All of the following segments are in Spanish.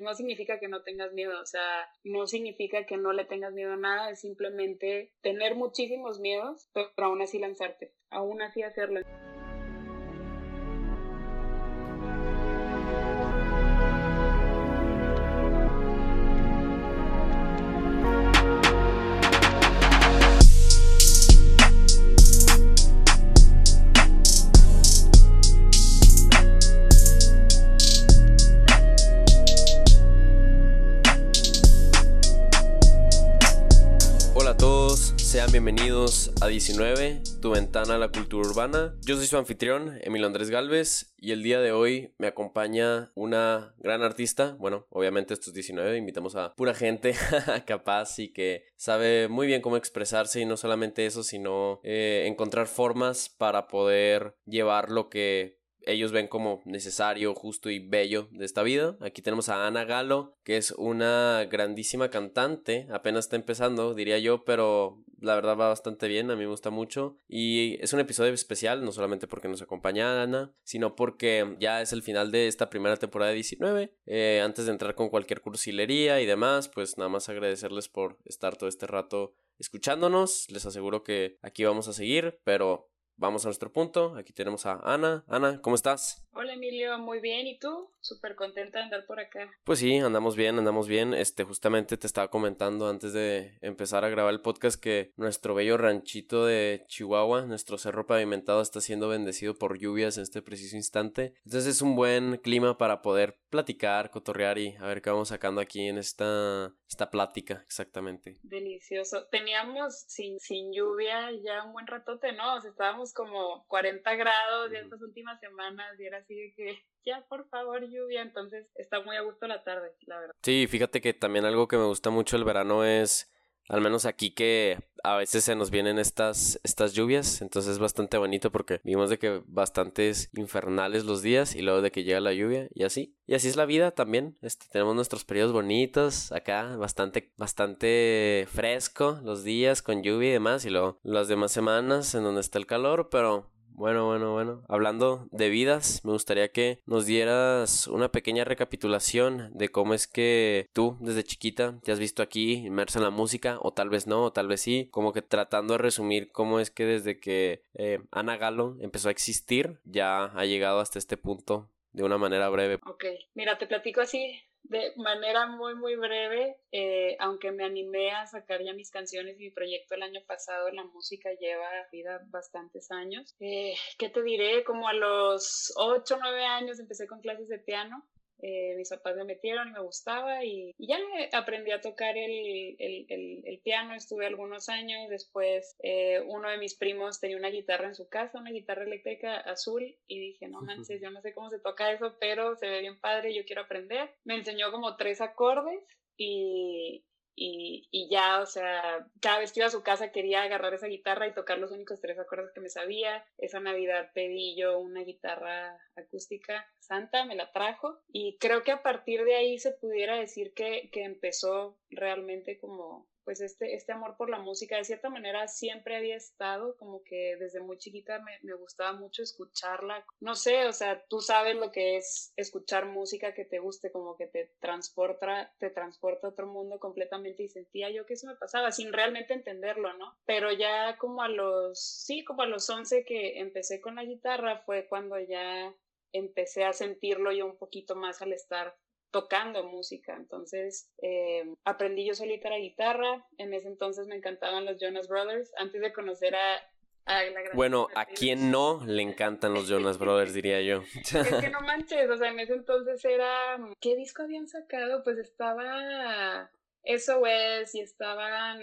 no significa que no tengas miedo, o sea, no significa que no le tengas miedo a nada, es simplemente tener muchísimos miedos, pero aún así lanzarte, aún así hacerlo. Bienvenidos a 19, tu ventana a la cultura urbana. Yo soy su anfitrión, Emilio Andrés Galvez, y el día de hoy me acompaña una gran artista. Bueno, obviamente estos 19 invitamos a pura gente capaz y que sabe muy bien cómo expresarse y no solamente eso, sino eh, encontrar formas para poder llevar lo que ellos ven como necesario, justo y bello de esta vida. Aquí tenemos a Ana Galo, que es una grandísima cantante, apenas está empezando, diría yo, pero la verdad va bastante bien, a mí me gusta mucho. Y es un episodio especial, no solamente porque nos acompaña Ana, sino porque ya es el final de esta primera temporada de 19. Eh, antes de entrar con cualquier cursilería y demás, pues nada más agradecerles por estar todo este rato escuchándonos. Les aseguro que aquí vamos a seguir, pero vamos a nuestro punto. Aquí tenemos a Ana. Ana, ¿cómo estás? Hola Emilio, muy bien. ¿Y tú? Súper contenta de andar por acá. Pues sí, andamos bien, andamos bien. Este, justamente te estaba comentando antes de empezar a grabar el podcast que nuestro bello ranchito de Chihuahua, nuestro cerro pavimentado, está siendo bendecido por lluvias en este preciso instante. Entonces es un buen clima para poder platicar, cotorrear y a ver qué vamos sacando aquí en esta, esta plática, exactamente. Delicioso. Teníamos sin, sin lluvia ya un buen ratote, ¿no? O sea, estábamos como 40 grados ya estas últimas semanas y era así de que ya por favor lluvia, entonces está muy a gusto la tarde, la verdad. Sí, fíjate que también algo que me gusta mucho el verano es al menos aquí que a veces se nos vienen estas, estas lluvias, entonces es bastante bonito porque vimos de que bastantes infernales los días y luego de que llega la lluvia y así. Y así es la vida también, este, tenemos nuestros periodos bonitos acá, bastante, bastante fresco los días con lluvia y demás y luego las demás semanas en donde está el calor, pero bueno, bueno, bueno. Hablando de vidas, me gustaría que nos dieras una pequeña recapitulación de cómo es que tú, desde chiquita, te has visto aquí inmersa en la música, o tal vez no, o tal vez sí, como que tratando de resumir cómo es que desde que eh, Ana Galo empezó a existir, ya ha llegado hasta este punto de una manera breve. Ok, mira, te platico así de manera muy, muy breve, eh, aunque me animé a sacar ya mis canciones y mi proyecto el año pasado, la música lleva vida bastantes años. Eh, ¿Qué te diré? Como a los 8 o 9 años empecé con clases de piano eh, mis papás me metieron y me gustaba y, ya aprendí a tocar el, el, el, piano, estuve algunos años, después eh, uno de mis primos tenía una guitarra en su casa, una guitarra eléctrica azul y dije, no manches, yo no sé cómo se toca eso, pero se ve bien padre, yo quiero aprender. Me enseñó como tres acordes y, y, y, ya, o sea, cada vez que iba a su casa quería agarrar esa guitarra y tocar los únicos tres acordes que me sabía. Esa Navidad pedí yo una guitarra acústica santa, me la trajo y creo que a partir de ahí se pudiera decir que, que empezó realmente como pues este, este amor por la música, de cierta manera siempre había estado, como que desde muy chiquita me, me, gustaba mucho escucharla. No sé, o sea, tú sabes lo que es escuchar música que te guste, como que te transporta, te transporta a otro mundo completamente y sentía yo que eso me pasaba sin realmente entenderlo, ¿no? Pero ya como a los, sí, como a los 11 que empecé con la guitarra fue cuando ya empecé a sentirlo yo un poquito más al estar tocando música. Entonces eh, aprendí yo solita la guitarra. En ese entonces me encantaban los Jonas Brothers. Antes de conocer a... la gran bueno, a quien no le encantan los Jonas Brothers, diría yo. Es que no manches, o sea, en ese entonces era... ¿Qué disco habían sacado? Pues estaba SOS y estaban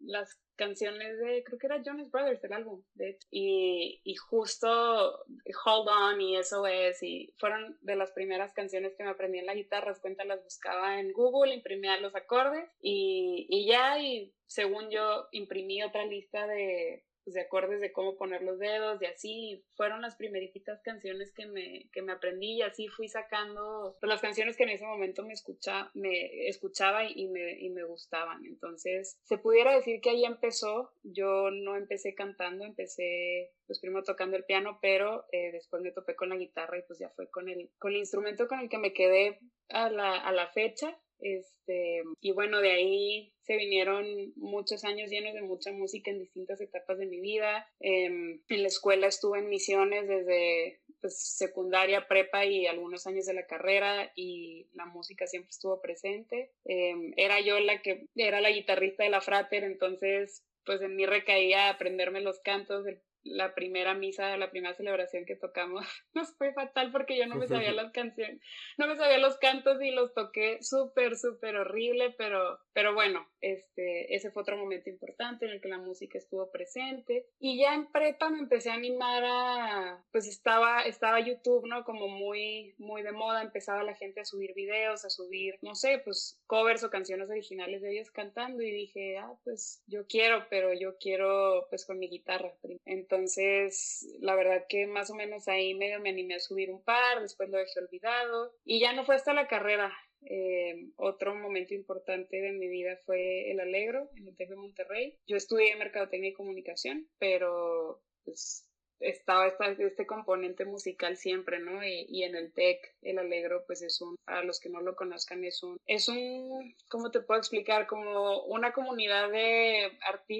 las canciones de, creo que era Jonas Brothers el álbum, de hecho. Y, y justo Hold On y SOS y fueron de las primeras canciones que me aprendí en la guitarra, cuenta las buscaba en Google, imprimía los acordes y, y ya, y según yo imprimí otra lista de, pues, de acordes de cómo poner los dedos y así. Fueron las primeritas canciones que me, que me aprendí y así fui sacando pues, las canciones que en ese momento me, escucha, me escuchaba y me, y me gustaban. Entonces, se pudiera decir que ahí empezó. Yo no empecé cantando, empecé pues primero tocando el piano, pero eh, después me topé con la guitarra y pues ya fue con el, con el instrumento con el que me quedé a la, a la fecha. Este, y bueno, de ahí se vinieron muchos años llenos de mucha música en distintas etapas de mi vida. Em, en la escuela estuve en misiones desde pues, secundaria, prepa y algunos años de la carrera y la música siempre estuvo presente. Em, era yo la que era la guitarrista de la frater, entonces pues en mí recaía aprenderme los cantos del la primera misa, la primera celebración que tocamos, nos fue fatal porque yo no me sabía las canciones, no me sabía los cantos y los toqué súper, súper horrible, pero, pero bueno, este, ese fue otro momento importante en el que la música estuvo presente. Y ya en prepa me empecé a animar a, pues estaba, estaba YouTube, ¿no? Como muy, muy de moda, empezaba la gente a subir videos, a subir, no sé, pues covers o canciones originales de ellos cantando y dije, ah, pues yo quiero, pero yo quiero pues con mi guitarra. Entonces, entonces, la verdad que más o menos ahí medio me animé a subir un par, después lo dejé olvidado y ya no fue hasta la carrera. Eh, otro momento importante de mi vida fue el Alegro en el TEC de Monterrey. Yo estudié Mercadotecnia y Comunicación, pero pues estaba este componente musical siempre, ¿no? Y, y, en el TEC, el Alegro, pues es un, a los que no lo conozcan, es un, es un, ¿cómo te puedo explicar? Como una comunidad de,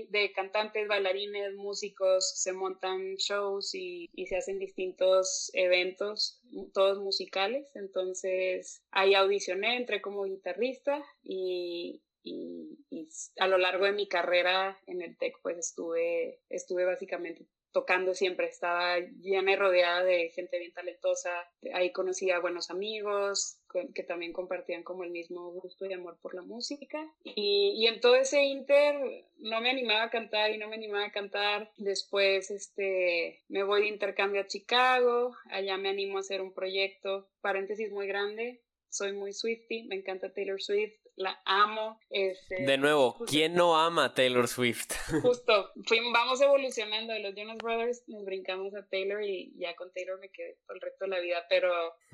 de cantantes, bailarines, músicos, se montan shows y, y se hacen distintos eventos, todos musicales, entonces ahí audicioné, entré como guitarrista y, y, y, a lo largo de mi carrera en el TEC pues estuve, estuve básicamente tocando siempre, estaba llena y rodeada de gente bien talentosa, ahí conocí a buenos amigos que también compartían como el mismo gusto y amor por la música. Y, y, en todo ese inter no me animaba a cantar y no me animaba a cantar, después este, me voy de intercambio a Chicago, allá me animo a hacer un proyecto, paréntesis muy grande, soy muy Swifty, me encanta Taylor Swift, la amo. Este, de nuevo, ¿quién no ama a Taylor Swift? Justo, vamos evolucionando de los Jonas Brothers, nos brincamos a Taylor y ya con Taylor me quedé todo el resto de la vida, pero,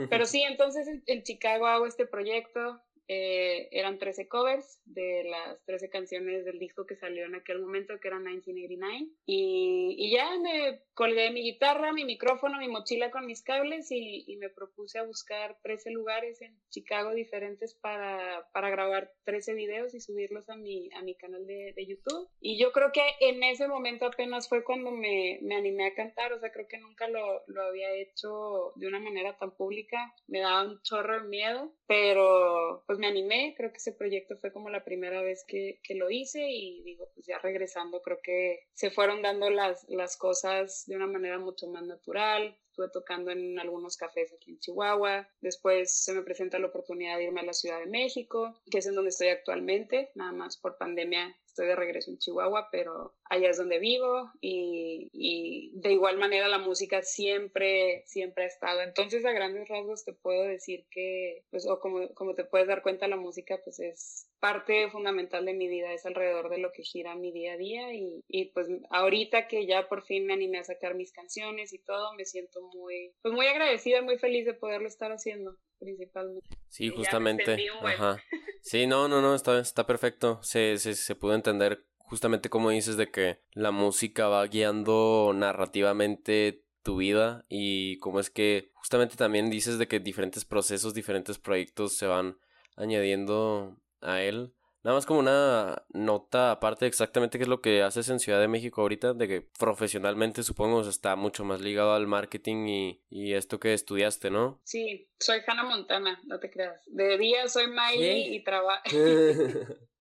pero sí, entonces en Chicago hago este proyecto, eh, eran 13 covers de las 13 canciones del disco que salió en aquel momento, que era 1989. Y, y ya me colgué mi guitarra, mi micrófono, mi mochila con mis cables y, y, me propuse a buscar 13 lugares en Chicago diferentes para, para grabar 13 videos y subirlos a mi, a mi canal de, de, YouTube. Y yo creo que en ese momento apenas fue cuando me, me animé a cantar, o sea, creo que nunca lo, lo había hecho de una manera tan pública. Me daba un chorro de miedo, pero pues me animé, creo que ese proyecto fue como la primera vez que, que, lo hice y digo, pues ya regresando, creo que se fueron dando las, las cosas de una manera mucho más natural. Estuve tocando en algunos cafés aquí en Chihuahua. Después se me presenta la oportunidad de irme a la Ciudad de México, que es en donde estoy actualmente. Nada más por pandemia estoy de regreso en Chihuahua, pero allá es donde vivo y, y, de igual manera la música siempre, siempre ha estado. Entonces a grandes rasgos te puedo decir que, pues, o como, como te puedes dar cuenta, la música pues es parte fundamental de mi vida, es alrededor de lo que gira mi día a día y, y pues ahorita que ya por fin me animé a sacar mis canciones y todo, me siento muy, pues muy agradecida, muy feliz de poderlo estar haciendo principalmente. Sí, justamente. Ajá. Sí, no, no, no, está, está perfecto. Se, se, se pudo entender justamente como dices de que la música va guiando narrativamente tu vida y cómo es que justamente también dices de que diferentes procesos, diferentes proyectos se van añadiendo a él. Nada más como una nota aparte exactamente qué es lo que haces en Ciudad de México ahorita, de que profesionalmente supongo está mucho más ligado al marketing y, y esto que estudiaste, ¿no? Sí, soy Hannah Montana, no te creas. De día soy Miley y trabajo...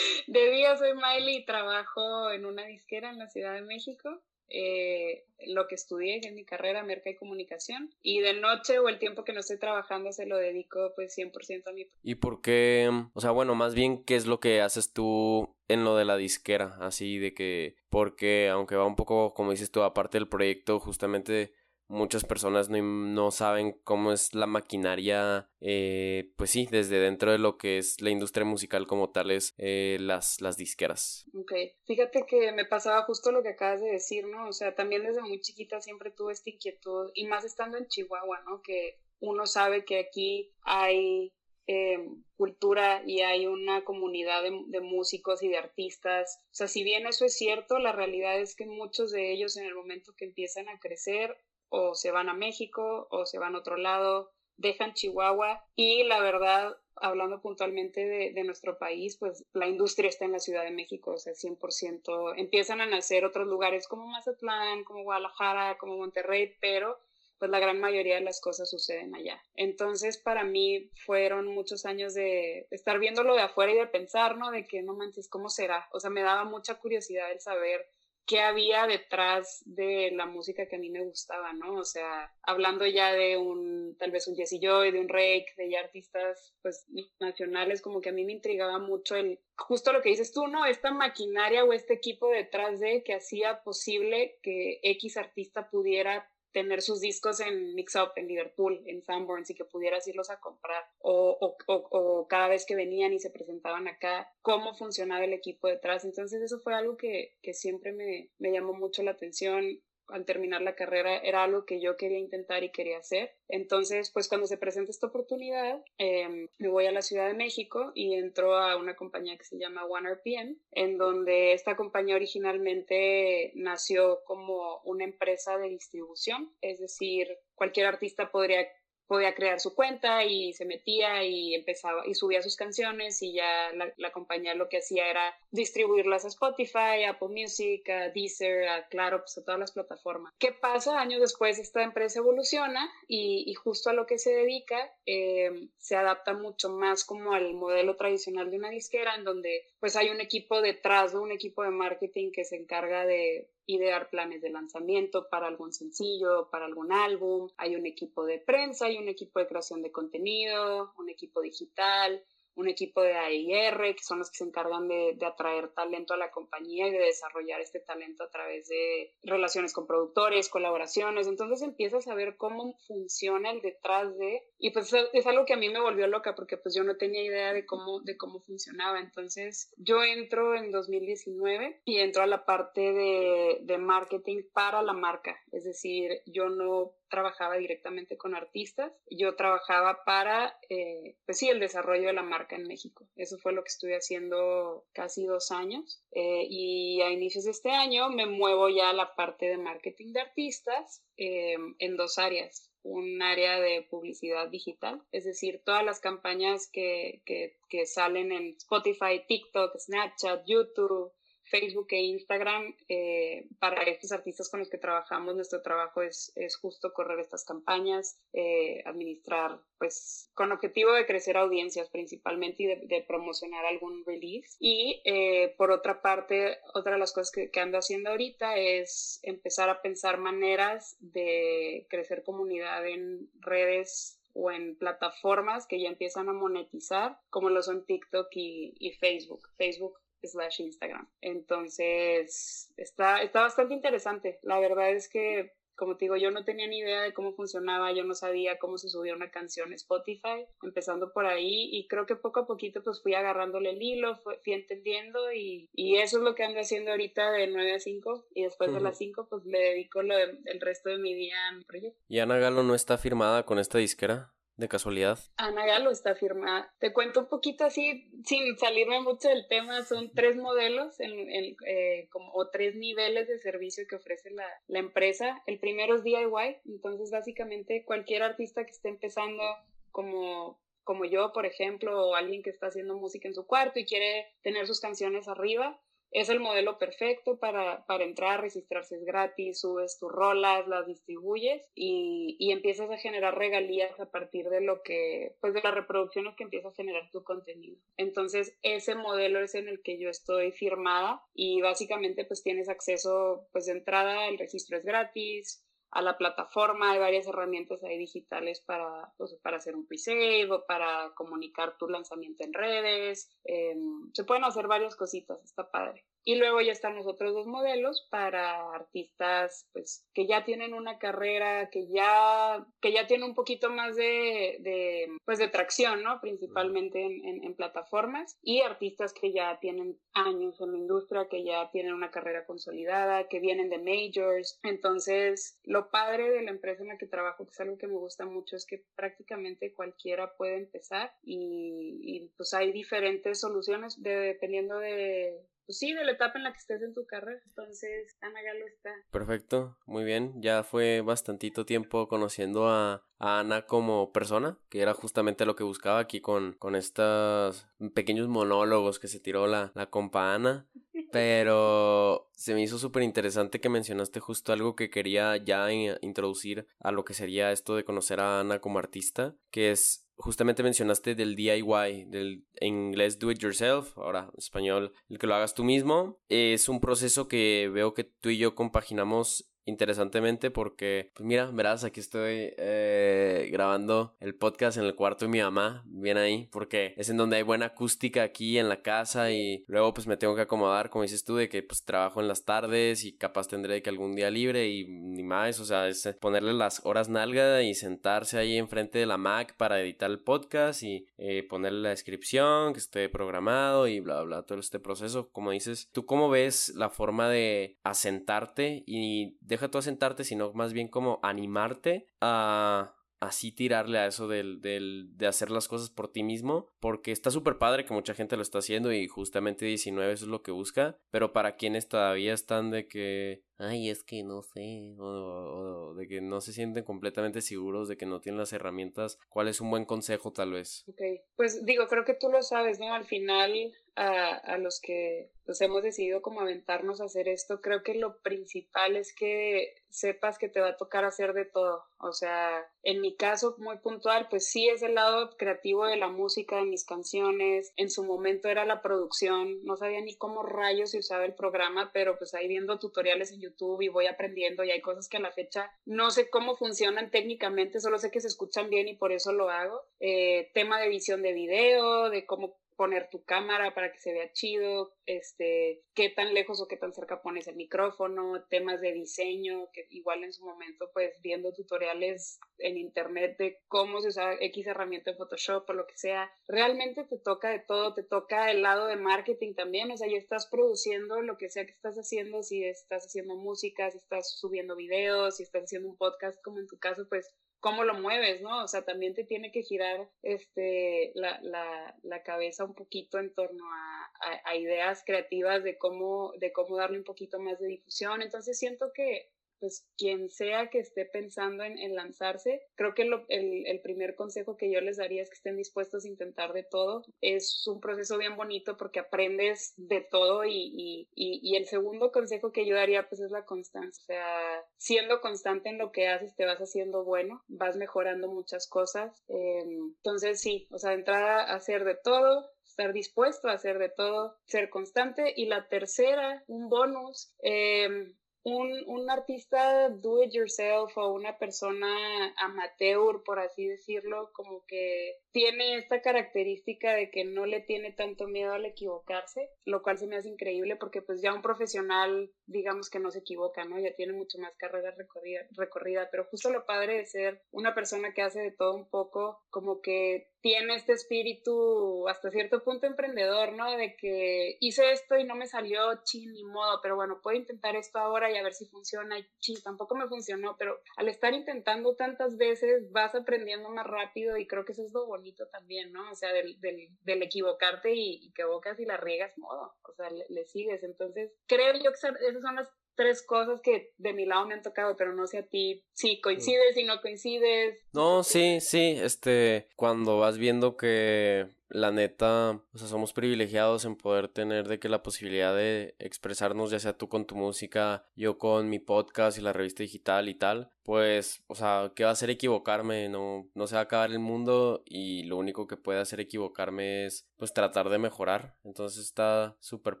de día soy Miley y trabajo en una disquera en la Ciudad de México eh, lo que estudié en mi carrera, merca y comunicación, y de noche o el tiempo que no estoy trabajando se lo dedico pues 100% a mi... ¿Y por qué? O sea, bueno, más bien, ¿qué es lo que haces tú en lo de la disquera? Así de que, porque aunque va un poco, como dices tú, aparte del proyecto, justamente muchas personas no, saben cómo es la maquinaria, eh, pues sí, desde dentro de lo que es la industria musical como tal es eh, las, las disqueras. Ok, fíjate que me pasaba justo lo que acabas de decir, ¿no? O sea, también desde muy chiquita siempre tuve esta inquietud, y más estando en Chihuahua, ¿no? Que uno sabe que aquí hay eh, cultura y hay una comunidad de, músicos y de artistas. O sea, si bien eso es cierto, la realidad es que muchos de ellos en el momento que empiezan a crecer o se van a México o se van a otro lado, dejan Chihuahua y la verdad, hablando puntualmente de, de, nuestro país, pues la industria está en la Ciudad de México, o sea, 100%. Empiezan a nacer otros lugares como Mazatlán, como Guadalajara, como Monterrey, pero pues la gran mayoría de las cosas suceden allá. Entonces, para mí fueron muchos años de estar viéndolo de afuera y de pensar, ¿no? De que no manches, ¿cómo será? O sea, me daba mucha curiosidad el saber qué había detrás de la música que a mí me gustaba, ¿no? O sea, hablando ya de un, tal vez un Jesse Joy, de un Rake, de artistas, pues, nacionales, como que a mí me intrigaba mucho el, justo lo que dices tú, ¿no? Esta maquinaria o este equipo detrás de que hacía posible que X artista pudiera tener sus discos en Mix Up, en Liverpool, en Sanborns y que pudieras irlos a comprar o, o, o, cada vez que venían y se presentaban acá, cómo funcionaba el equipo detrás. Entonces eso fue algo que, que siempre me, me llamó mucho la atención al terminar la carrera era algo que yo quería intentar y quería hacer. Entonces, pues cuando se presenta esta oportunidad, em, me voy a la Ciudad de México y entro a una compañía que se llama OneRPM, en donde esta compañía originalmente nació como una empresa de distribución, es decir, cualquier artista podría podía crear su cuenta y se metía y empezaba y subía sus canciones y ya la, compañía lo que hacía era distribuirlas a Spotify, Apple Music, a Deezer, a Claro, pues a todas las plataformas. ¿Qué pasa? Años después esta empresa evoluciona y, justo a lo que se dedica eh, se adapta mucho más como al modelo tradicional de una disquera en donde pues hay un equipo detrás, un equipo de marketing que se encarga de idear planes de lanzamiento para algún sencillo, para algún álbum, hay un equipo de prensa, hay un equipo de creación de contenido, un equipo digital, un equipo de AIR, que son los que se encargan de, atraer talento a la compañía y de desarrollar este talento a través de relaciones con productores, colaboraciones. Entonces empiezas a ver cómo funciona el detrás de, y pues es algo que a mí me volvió loca porque pues yo no tenía idea de cómo, de cómo funcionaba. Entonces yo entro en 2019 y entro a la parte de, de marketing para la marca. Es decir, yo no trabajaba directamente con artistas, yo trabajaba para, eh, pues sí, el desarrollo de la marca en México. Eso fue lo que estuve haciendo casi dos años. Eh, y a inicios de este año me muevo ya a la parte de marketing de artistas eh, en dos áreas un área de publicidad digital, es decir, todas las campañas que, que, que salen en Spotify, TikTok, Snapchat, YouTube, Facebook e Instagram, eh, para estos artistas con los que trabajamos, nuestro trabajo es, es justo correr estas campañas, eh, administrar, pues, con objetivo de crecer audiencias principalmente y de, promocionar algún release. Y eh, por otra parte, otra de las cosas que, que ando haciendo ahorita es empezar a pensar maneras de crecer comunidad en redes o en plataformas que ya empiezan a monetizar, como lo son TikTok y, y Facebook. Facebook slash Instagram. Entonces, está, está bastante interesante. La verdad es que, como te digo, yo no tenía ni idea de cómo funcionaba, yo no sabía cómo se subía una canción a Spotify, empezando por ahí, y creo que poco a poquito pues fui agarrándole el hilo, fui, entendiendo, y, y, eso es lo que ando haciendo ahorita de 9 a 5, y después de las 5 pues le dedico lo el resto de mi día a mi proyecto. ¿Y Ana Galo no está firmada con esta disquera? De casualidad? Ana Galo está firmada. Te cuento un poquito así, sin salirme mucho del tema, son tres modelos en, eh, como, o tres niveles de servicio que ofrece la, la, empresa. El primero es DIY, entonces básicamente cualquier artista que esté empezando como como yo, por ejemplo, o alguien que está haciendo música en su cuarto y quiere tener sus canciones arriba, es el modelo perfecto para, para entrar, registrarse es gratis, subes tus rolas, las distribuyes y, y, empiezas a generar regalías a partir de lo que, pues de las reproducciones que empieza a generar tu contenido. Entonces, ese modelo es en el que yo estoy firmada y básicamente pues tienes acceso, pues de entrada, el registro es gratis, a la plataforma, hay varias herramientas ahí digitales para, pues, para hacer un pre-save o para comunicar tu lanzamiento en redes. Em, se pueden hacer varias cositas, está padre. Y luego ya están los otros dos modelos para artistas pues, que ya tienen una carrera, que ya, que ya tienen un poquito más de, de, pues, de tracción, ¿no? Principalmente en, en, plataformas. Y artistas que ya tienen años en la industria, que ya tienen una carrera consolidada, que vienen de majors. Entonces, lo padre de la empresa en la que trabajo, que es algo que me gusta mucho, es que prácticamente cualquiera puede empezar y, y pues hay diferentes soluciones dependiendo de pues sí, de la etapa en la que estés en tu carrera. Entonces, Ana Galo está. Perfecto, muy bien. Ya fue bastantito tiempo conociendo a, Ana como persona, que era justamente lo que buscaba aquí con, con estos pequeños monólogos que se tiró la, la compa Ana. Pero se me hizo súper interesante que mencionaste justo algo que quería ya introducir a lo que sería esto de conocer a Ana como artista, que es justamente mencionaste del DIY, del en inglés do it yourself, ahora en español el que lo hagas tú mismo. Es un proceso que veo que tú y yo compaginamos interesantemente porque, pues mira, verás, aquí estoy eh, grabando el podcast en el cuarto de mi mamá, bien ahí, porque es en donde hay buena acústica aquí en la casa y luego pues me tengo que acomodar, como dices tú, de que pues trabajo en las tardes y capaz tendré que algún día libre y ni más, o sea, es ponerle las horas nalga y sentarse ahí enfrente de la Mac para editar el podcast y eh, ponerle la descripción, que esté programado y bla, bla, todo este proceso, como dices, ¿tú cómo ves la forma de asentarte y deja tú asentarte, sino más bien como animarte a así tirarle a eso del, del, de hacer las cosas por ti mismo, porque está súper padre que mucha gente lo está haciendo y justamente 19 eso es lo que busca, pero para quienes todavía están de que, ay, es que no sé, o, de que no se sienten completamente seguros, de que no tienen las herramientas, ¿cuál es un buen consejo tal vez? Ok, pues digo, creo que tú lo sabes, ¿no? Al final a, a los que pues hemos decidido como aventarnos a hacer esto, creo que lo principal es que sepas que te va a tocar hacer de todo. O sea, en mi caso muy puntual, pues sí es el lado creativo de la música, de mis canciones. En su momento era la producción, no sabía ni cómo rayos se usaba el programa, pero pues ahí viendo tutoriales en YouTube y voy aprendiendo y hay cosas que a la fecha no sé cómo funcionan técnicamente, solo sé que se escuchan bien y por eso lo hago. Eh, tema de edición de video, de cómo poner tu cámara para que se vea chido, este, qué tan lejos o qué tan cerca pones el micrófono, temas de diseño, que igual en su momento pues viendo tutoriales en internet de cómo se usa X herramienta en Photoshop o lo que sea, realmente te toca de todo, te toca el lado de marketing también, o sea, ya estás produciendo lo que sea que estás haciendo, si estás haciendo música, si estás subiendo videos, si estás haciendo un podcast como en tu caso, pues cómo lo mueves, ¿no? O sea, también te tiene que girar este, la, la, la cabeza un poquito en torno a, a, ideas creativas de cómo, de cómo darle un poquito más de difusión. Entonces siento que pues quien sea que esté pensando en, lanzarse, creo que el, primer consejo que yo les daría es que estén dispuestos a intentar de todo. Es un proceso bien bonito porque aprendes de todo y, el segundo consejo que yo daría pues es la constancia. O sea, siendo constante en lo que haces te vas haciendo bueno, vas mejorando muchas cosas. Em, entonces sí, o sea, entrar a hacer de todo, estar dispuesto a hacer de todo, ser constante. Y la tercera, un bonus, eh, un, un, artista do it yourself o una persona amateur, por así decirlo, como que tiene esta característica de que no le tiene tanto miedo al equivocarse, lo cual se me hace increíble porque pues ya un profesional, digamos que no se equivoca, ¿no? Ya tiene mucho más carrera recorrida, recorrida pero justo lo padre de ser una persona que hace de todo un poco, como que tiene este espíritu hasta cierto punto emprendedor, ¿no? De que hice esto y no me salió chin ni modo, pero bueno, puedo intentar esto ahora y a ver si funciona. Y chin, tampoco me funcionó, pero al estar intentando tantas veces vas aprendiendo más rápido y creo que eso es lo bonito también, ¿no? O sea, del, del, del equivocarte y, que bocas y la riegas, modo, o sea, le, sigues. Entonces, creo yo que esas son las tres cosas que de mi lado me han tocado, pero no sé a ti si coincides, y no coincides. No, sí, sí, este, cuando vas viendo que la neta, o sea, somos privilegiados en poder tener de la posibilidad de expresarnos, ya sea tú con tu música, yo con mi podcast y la revista digital y tal, pues, o sea, ¿qué va a hacer equivocarme? No, no se va a acabar el mundo y lo único que puede hacer equivocarme es, pues, tratar de mejorar. Entonces está súper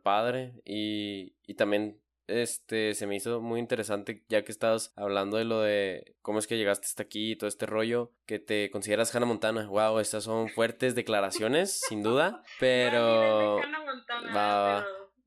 padre y, y también este, se me hizo muy interesante ya que estabas hablando de lo de cómo es que llegaste hasta aquí y todo este rollo, que te consideras Hannah Montana. Wow, estas son fuertes declaraciones, sin duda, pero...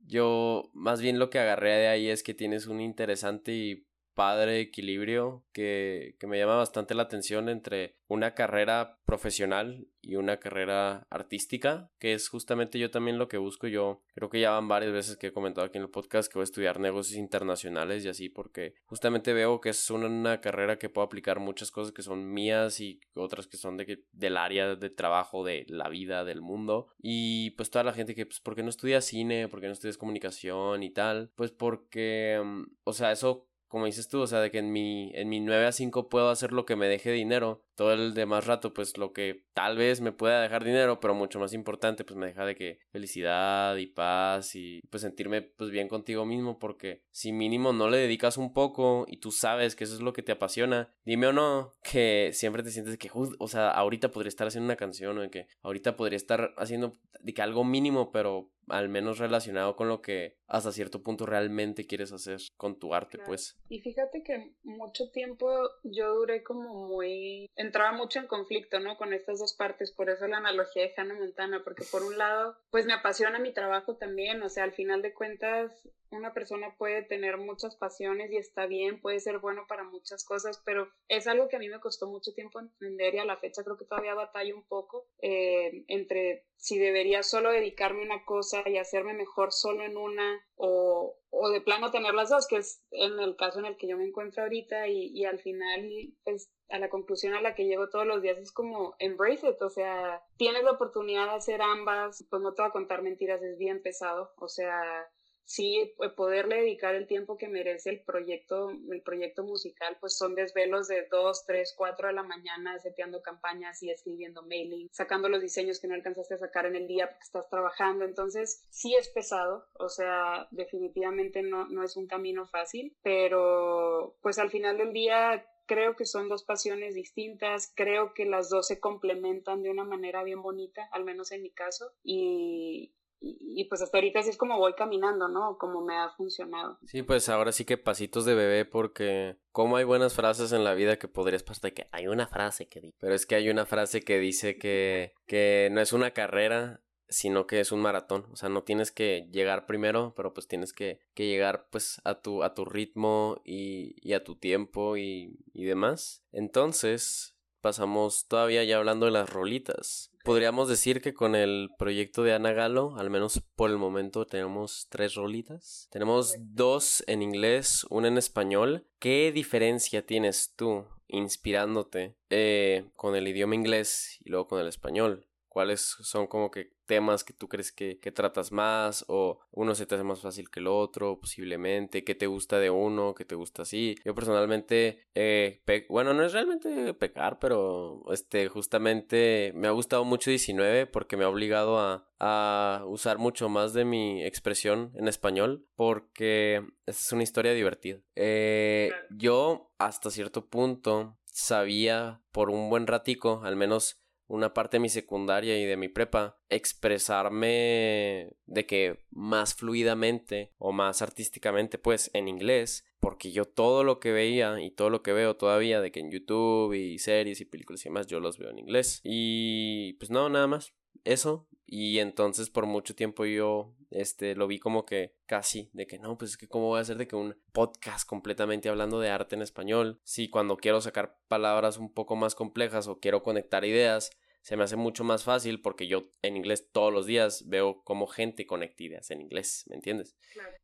Yo más bien lo que agarré de ahí es que tienes un interesante y padre equilibrio que, que, me llama bastante la atención entre una carrera profesional y una carrera artística, que es justamente yo también lo que busco. Yo creo que ya van varias veces que he comentado aquí en el podcast que voy a estudiar negocios internacionales y así, porque justamente veo que es una, carrera que puedo aplicar muchas cosas que son mías y otras que son de del área de trabajo, de la vida, del mundo. Y pues toda la gente que, pues, ¿por qué no estudias cine? ¿Por qué no estudias comunicación y tal? Pues porque, mm, o sea, eso como dices tú, o sea, de que en mi, en mi 9 a 5 puedo hacer lo que me deje dinero, todo el demás rato, pues lo que tal vez me pueda dejar dinero, pero mucho más importante, pues me deja de que felicidad y paz y pues sentirme pues bien contigo mismo, porque si mínimo no le dedicas un poco y tú sabes que eso es lo que te apasiona, dime o no, que siempre te sientes que, o sea, ahorita podría estar haciendo una canción o de que ahorita podría estar haciendo de que algo mínimo, pero al menos relacionado con lo que hasta cierto punto realmente quieres hacer con tu arte, pues. Y fíjate que mucho tiempo yo duré como muy, entraba mucho en conflicto, ¿no? Con estas dos partes, por eso la analogía de Hannah Montana, porque por un lado, pues me apasiona mi trabajo también, o sea, al final de cuentas, una persona puede tener muchas pasiones y está bien, puede ser bueno para muchas cosas, pero es algo que a mí me costó mucho tiempo entender y a la fecha creo que todavía batalla un poco eh, entre si debería solo dedicarme a una cosa y hacerme mejor solo en una o, o, de plano tener las dos, que es en el caso en el que yo me encuentro ahorita y, y al final pues a la conclusión a la que llego todos los días es como embrace it, o sea, tienes la oportunidad de hacer ambas, pues no te voy a contar mentiras, es bien pesado, o sea, sí eh, poderle dedicar el tiempo que merece el proyecto, el proyecto musical, pues son desvelos de 2, 3, 4 de la mañana, seteando campañas y escribiendo mailing, sacando los diseños que no alcanzaste a sacar en el día porque estás trabajando. Entonces, sí es pesado, o sea, definitivamente no, no es un camino fácil, pero pues al final del día creo que son dos pasiones distintas, creo que las dos se complementan de una manera bien bonita, al menos en mi caso, y, y, pues hasta ahorita así es como voy caminando, ¿no? Como me ha funcionado. Sí, pues ahora sí que pasitos de bebé porque como hay buenas frases en la vida que podrías pasar que hay una frase que dice, pero es que hay una frase que dice que, que no es una carrera, sino que es un maratón, o sea, no tienes que llegar primero, pero pues tienes que, que llegar pues a tu, a tu ritmo y, y a tu tiempo y, y demás. Entonces, pasamos todavía ya hablando de las rolitas. Podríamos decir que con el proyecto de Ana Galo, al menos por el momento, tenemos tres rolitas. Tenemos dos en inglés, una en español. ¿Qué diferencia tienes tú inspirándote eh, con el idioma inglés y luego con el español? ¿Cuáles son como que temas que tú crees que, tratas más o uno se te hace más fácil que el otro posiblemente, qué te gusta de uno, qué te gusta así. Yo personalmente, eh, bueno, no es realmente pecar, pero este justamente me ha gustado mucho 19 porque me ha obligado a, a usar mucho más de mi expresión en español porque es una historia divertida. Eh, yo hasta cierto punto sabía por un buen ratico, al menos una parte de mi secundaria y de mi prepa, expresarme de que más fluidamente o más artísticamente, pues en inglés, porque yo todo lo que veía y todo lo que veo todavía de que en YouTube y series y películas y demás, yo los veo en inglés. Y pues no, nada más. Eso, y entonces por mucho tiempo yo este lo vi como que casi de que no, pues es que cómo voy a hacer de que un podcast completamente hablando de arte en español, si cuando quiero sacar palabras un poco más complejas o quiero conectar ideas, se me hace mucho más fácil porque yo en inglés todos los días veo cómo gente conecta ideas en inglés, ¿me entiendes?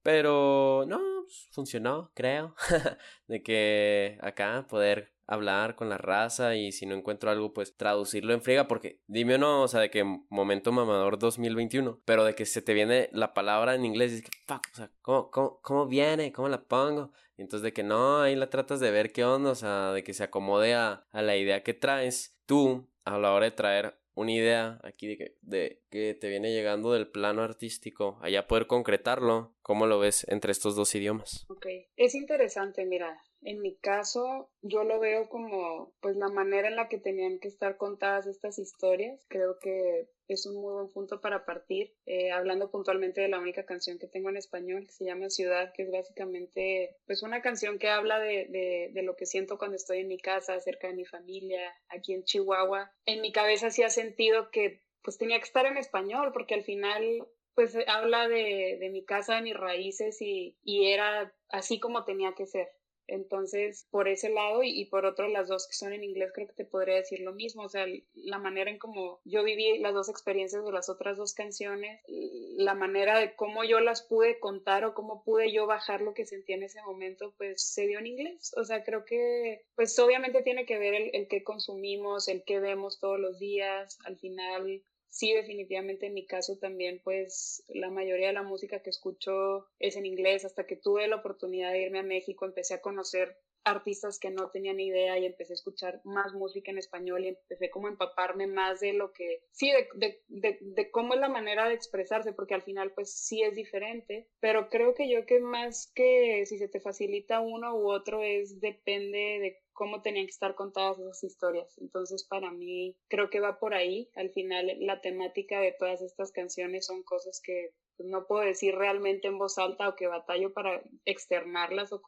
Pero no, pues, funcionó, creo, de que acá poder hablar con la raza y si no encuentro algo, pues traducirlo en friega, porque dime o no, o sea, de que momento mamador 2021, pero de que se te viene la palabra en inglés y es que, fuck, o sea, ¿cómo, cómo, cómo viene? ¿Cómo la pongo? Y entonces de que no, ahí la tratas de ver qué onda, o sea, de que se acomode a, la idea que traes tú a la hora de traer una idea aquí de que, de que te viene llegando del plano artístico, allá poder concretarlo, ¿cómo lo ves entre estos dos idiomas? Ok, es interesante, mira, en mi caso yo lo veo como pues la manera en la que tenían que estar contadas estas historias, creo que es un muy buen punto para partir, eh, hablando puntualmente de la única canción que tengo en español, que se llama Ciudad, que es básicamente pues una canción que habla de, de, de lo que siento cuando estoy en mi casa, cerca de mi familia, aquí en Chihuahua. En mi cabeza sí ha sentido que pues tenía que estar en español, porque al final pues habla de, de mi casa, de mis raíces y, y era así como tenía que ser. Entonces, por ese lado y, por otro, las dos que son en inglés, creo que te podría decir lo mismo. O sea, la manera en cómo yo viví las dos experiencias de las otras dos canciones, la manera de cómo yo las pude contar o cómo pude yo bajar lo que sentía en ese momento, pues se dio en inglés. O sea, creo que, pues obviamente tiene que ver el, el que consumimos, el que vemos todos los días. Al final, sí, definitivamente en mi caso también, pues la mayoría de la música que escucho es en inglés. Hasta que tuve la oportunidad de irme a México, empecé a conocer artistas que no tenían ni idea y empecé a escuchar más música en español y empecé como a empaparme más de lo que, sí, de, de, de, cómo es la manera de expresarse, porque al final pues sí es diferente, pero creo que yo que más que si se te facilita uno u otro es depende de cómo tenían que estar contadas esas historias. Entonces, para mí, creo que va por ahí. Al final, la temática de todas estas canciones son cosas que no puedo decir realmente en voz alta o que batallo para externarlas o,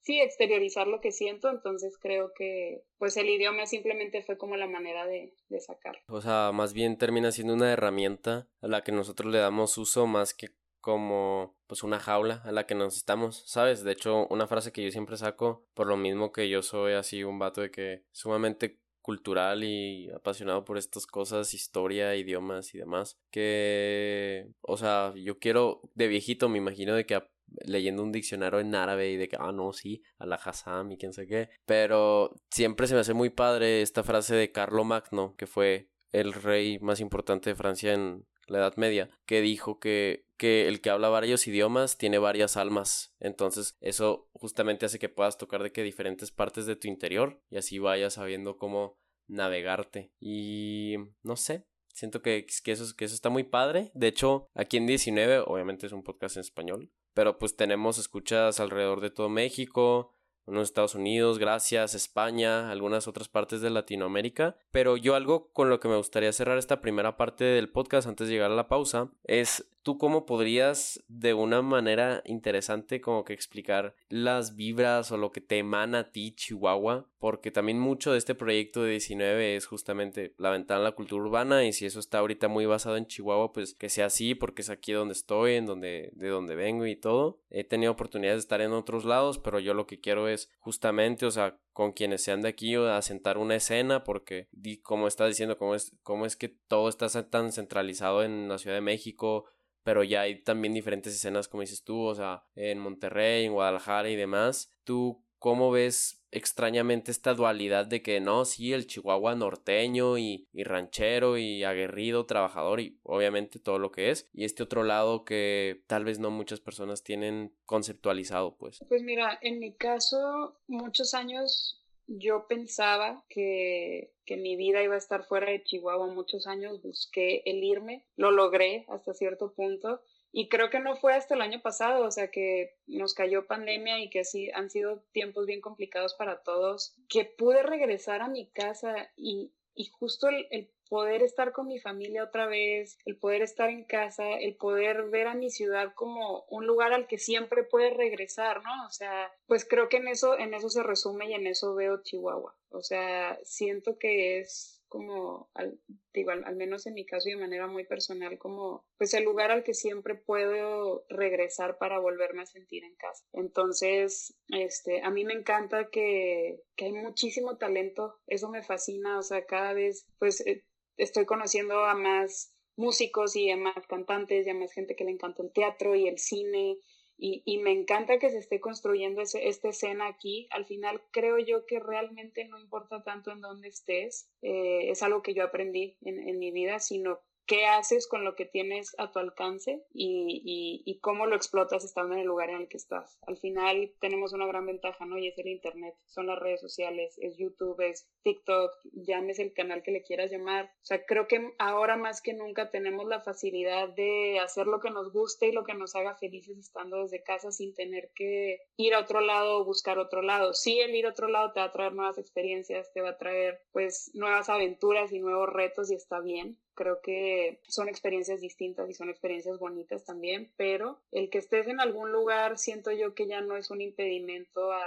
sí, exteriorizar lo que siento. Entonces, creo que pues el idioma simplemente fue como la manera de, de sacarlo. O sea, más bien termina siendo una herramienta a la que nosotros le damos uso más que como pues una jaula a la que nos estamos, ¿sabes? De hecho, una frase que yo siempre saco, por lo mismo que yo soy así un vato de que sumamente cultural y apasionado por estas cosas, historia, idiomas y demás, que, o sea, yo quiero, de viejito me imagino de que leyendo un diccionario en árabe y de que, ah, no, sí, a la Hassam y quién sé qué, pero siempre se me hace muy padre esta frase de Carlo Magno, que fue el rey más importante de Francia en la Edad Media, que dijo que, que el que habla varios idiomas tiene varias almas. Entonces, eso justamente hace que puedas tocar de que diferentes partes de tu interior y así vayas sabiendo cómo navegarte. Y no sé, siento que, que, eso, que eso está muy padre. De hecho, aquí en 19, obviamente es un podcast en español, pero pues tenemos escuchas alrededor de todo México, unos Estados Unidos, gracias, España, algunas otras partes de Latinoamérica. Pero yo algo con lo que me gustaría cerrar esta primera parte del podcast antes de llegar a la pausa es ¿Tú cómo podrías de una manera interesante como que explicar las vibras o lo que te emana a ti Chihuahua? Porque también mucho de este proyecto de 19 es justamente la ventana a la cultura urbana y si eso está ahorita muy basado en Chihuahua, pues que sea así porque es aquí donde estoy, en donde, de donde vengo y todo. He tenido oportunidades de estar en otros lados, pero yo lo que quiero es justamente, o sea, con quienes sean de aquí a sentar una escena porque como estás diciendo, cómo es, cómo es que todo está tan centralizado en la Ciudad de México, pero ya hay también diferentes escenas, como dices tú, o sea, en Monterrey, en Guadalajara y demás. ¿Tú cómo ves extrañamente esta dualidad de que no, sí, el Chihuahua norteño y, ranchero y aguerrido, trabajador y obviamente todo lo que es, y este otro lado que tal vez no muchas personas tienen conceptualizado, pues? Pues mira, en mi caso, muchos años yo pensaba que, que, mi vida iba a estar fuera de Chihuahua muchos años, busqué el irme, lo logré hasta cierto punto y creo que no fue hasta el año pasado, o sea que nos cayó pandemia y que así han sido tiempos bien complicados para todos, que pude regresar a mi casa y, y justo el, el poder estar con mi familia otra vez, el poder estar en casa, el poder ver a mi ciudad como un lugar al que siempre puedes regresar, ¿no? O sea, pues creo que en eso, en eso se resume y en eso veo Chihuahua. O sea, siento que es como, al, digo, al, menos en mi caso y de manera muy personal, como pues el lugar al que siempre puedo regresar para volverme a sentir en casa. Entonces, este, a mí me encanta que, que hay muchísimo talento, eso me fascina, o sea, cada vez pues eh, estoy conociendo a más músicos y a más cantantes y a más gente que le encanta el teatro y el cine y, y me encanta que se esté construyendo ese, esta escena aquí. Al final creo yo que realmente no importa tanto en dónde estés, eh, es algo que yo aprendí en, en mi vida, sino qué haces con lo que tienes a tu alcance y, cómo lo explotas estando en el lugar en el que estás. Al final tenemos una gran ventaja, ¿no? Y es el Internet, son las redes sociales, es YouTube, es TikTok, llames el canal que le quieras llamar. O sea, creo que ahora más que nunca tenemos la facilidad de hacer lo que nos guste y lo que nos haga felices estando desde casa sin tener que ir a otro lado o buscar otro lado. Sí, el ir a otro lado te va a traer nuevas experiencias, te va a traer pues nuevas aventuras y nuevos retos y está bien Creo que son experiencias distintas y son experiencias bonitas también, pero el que estés en algún lugar siento yo que ya no es un impedimento a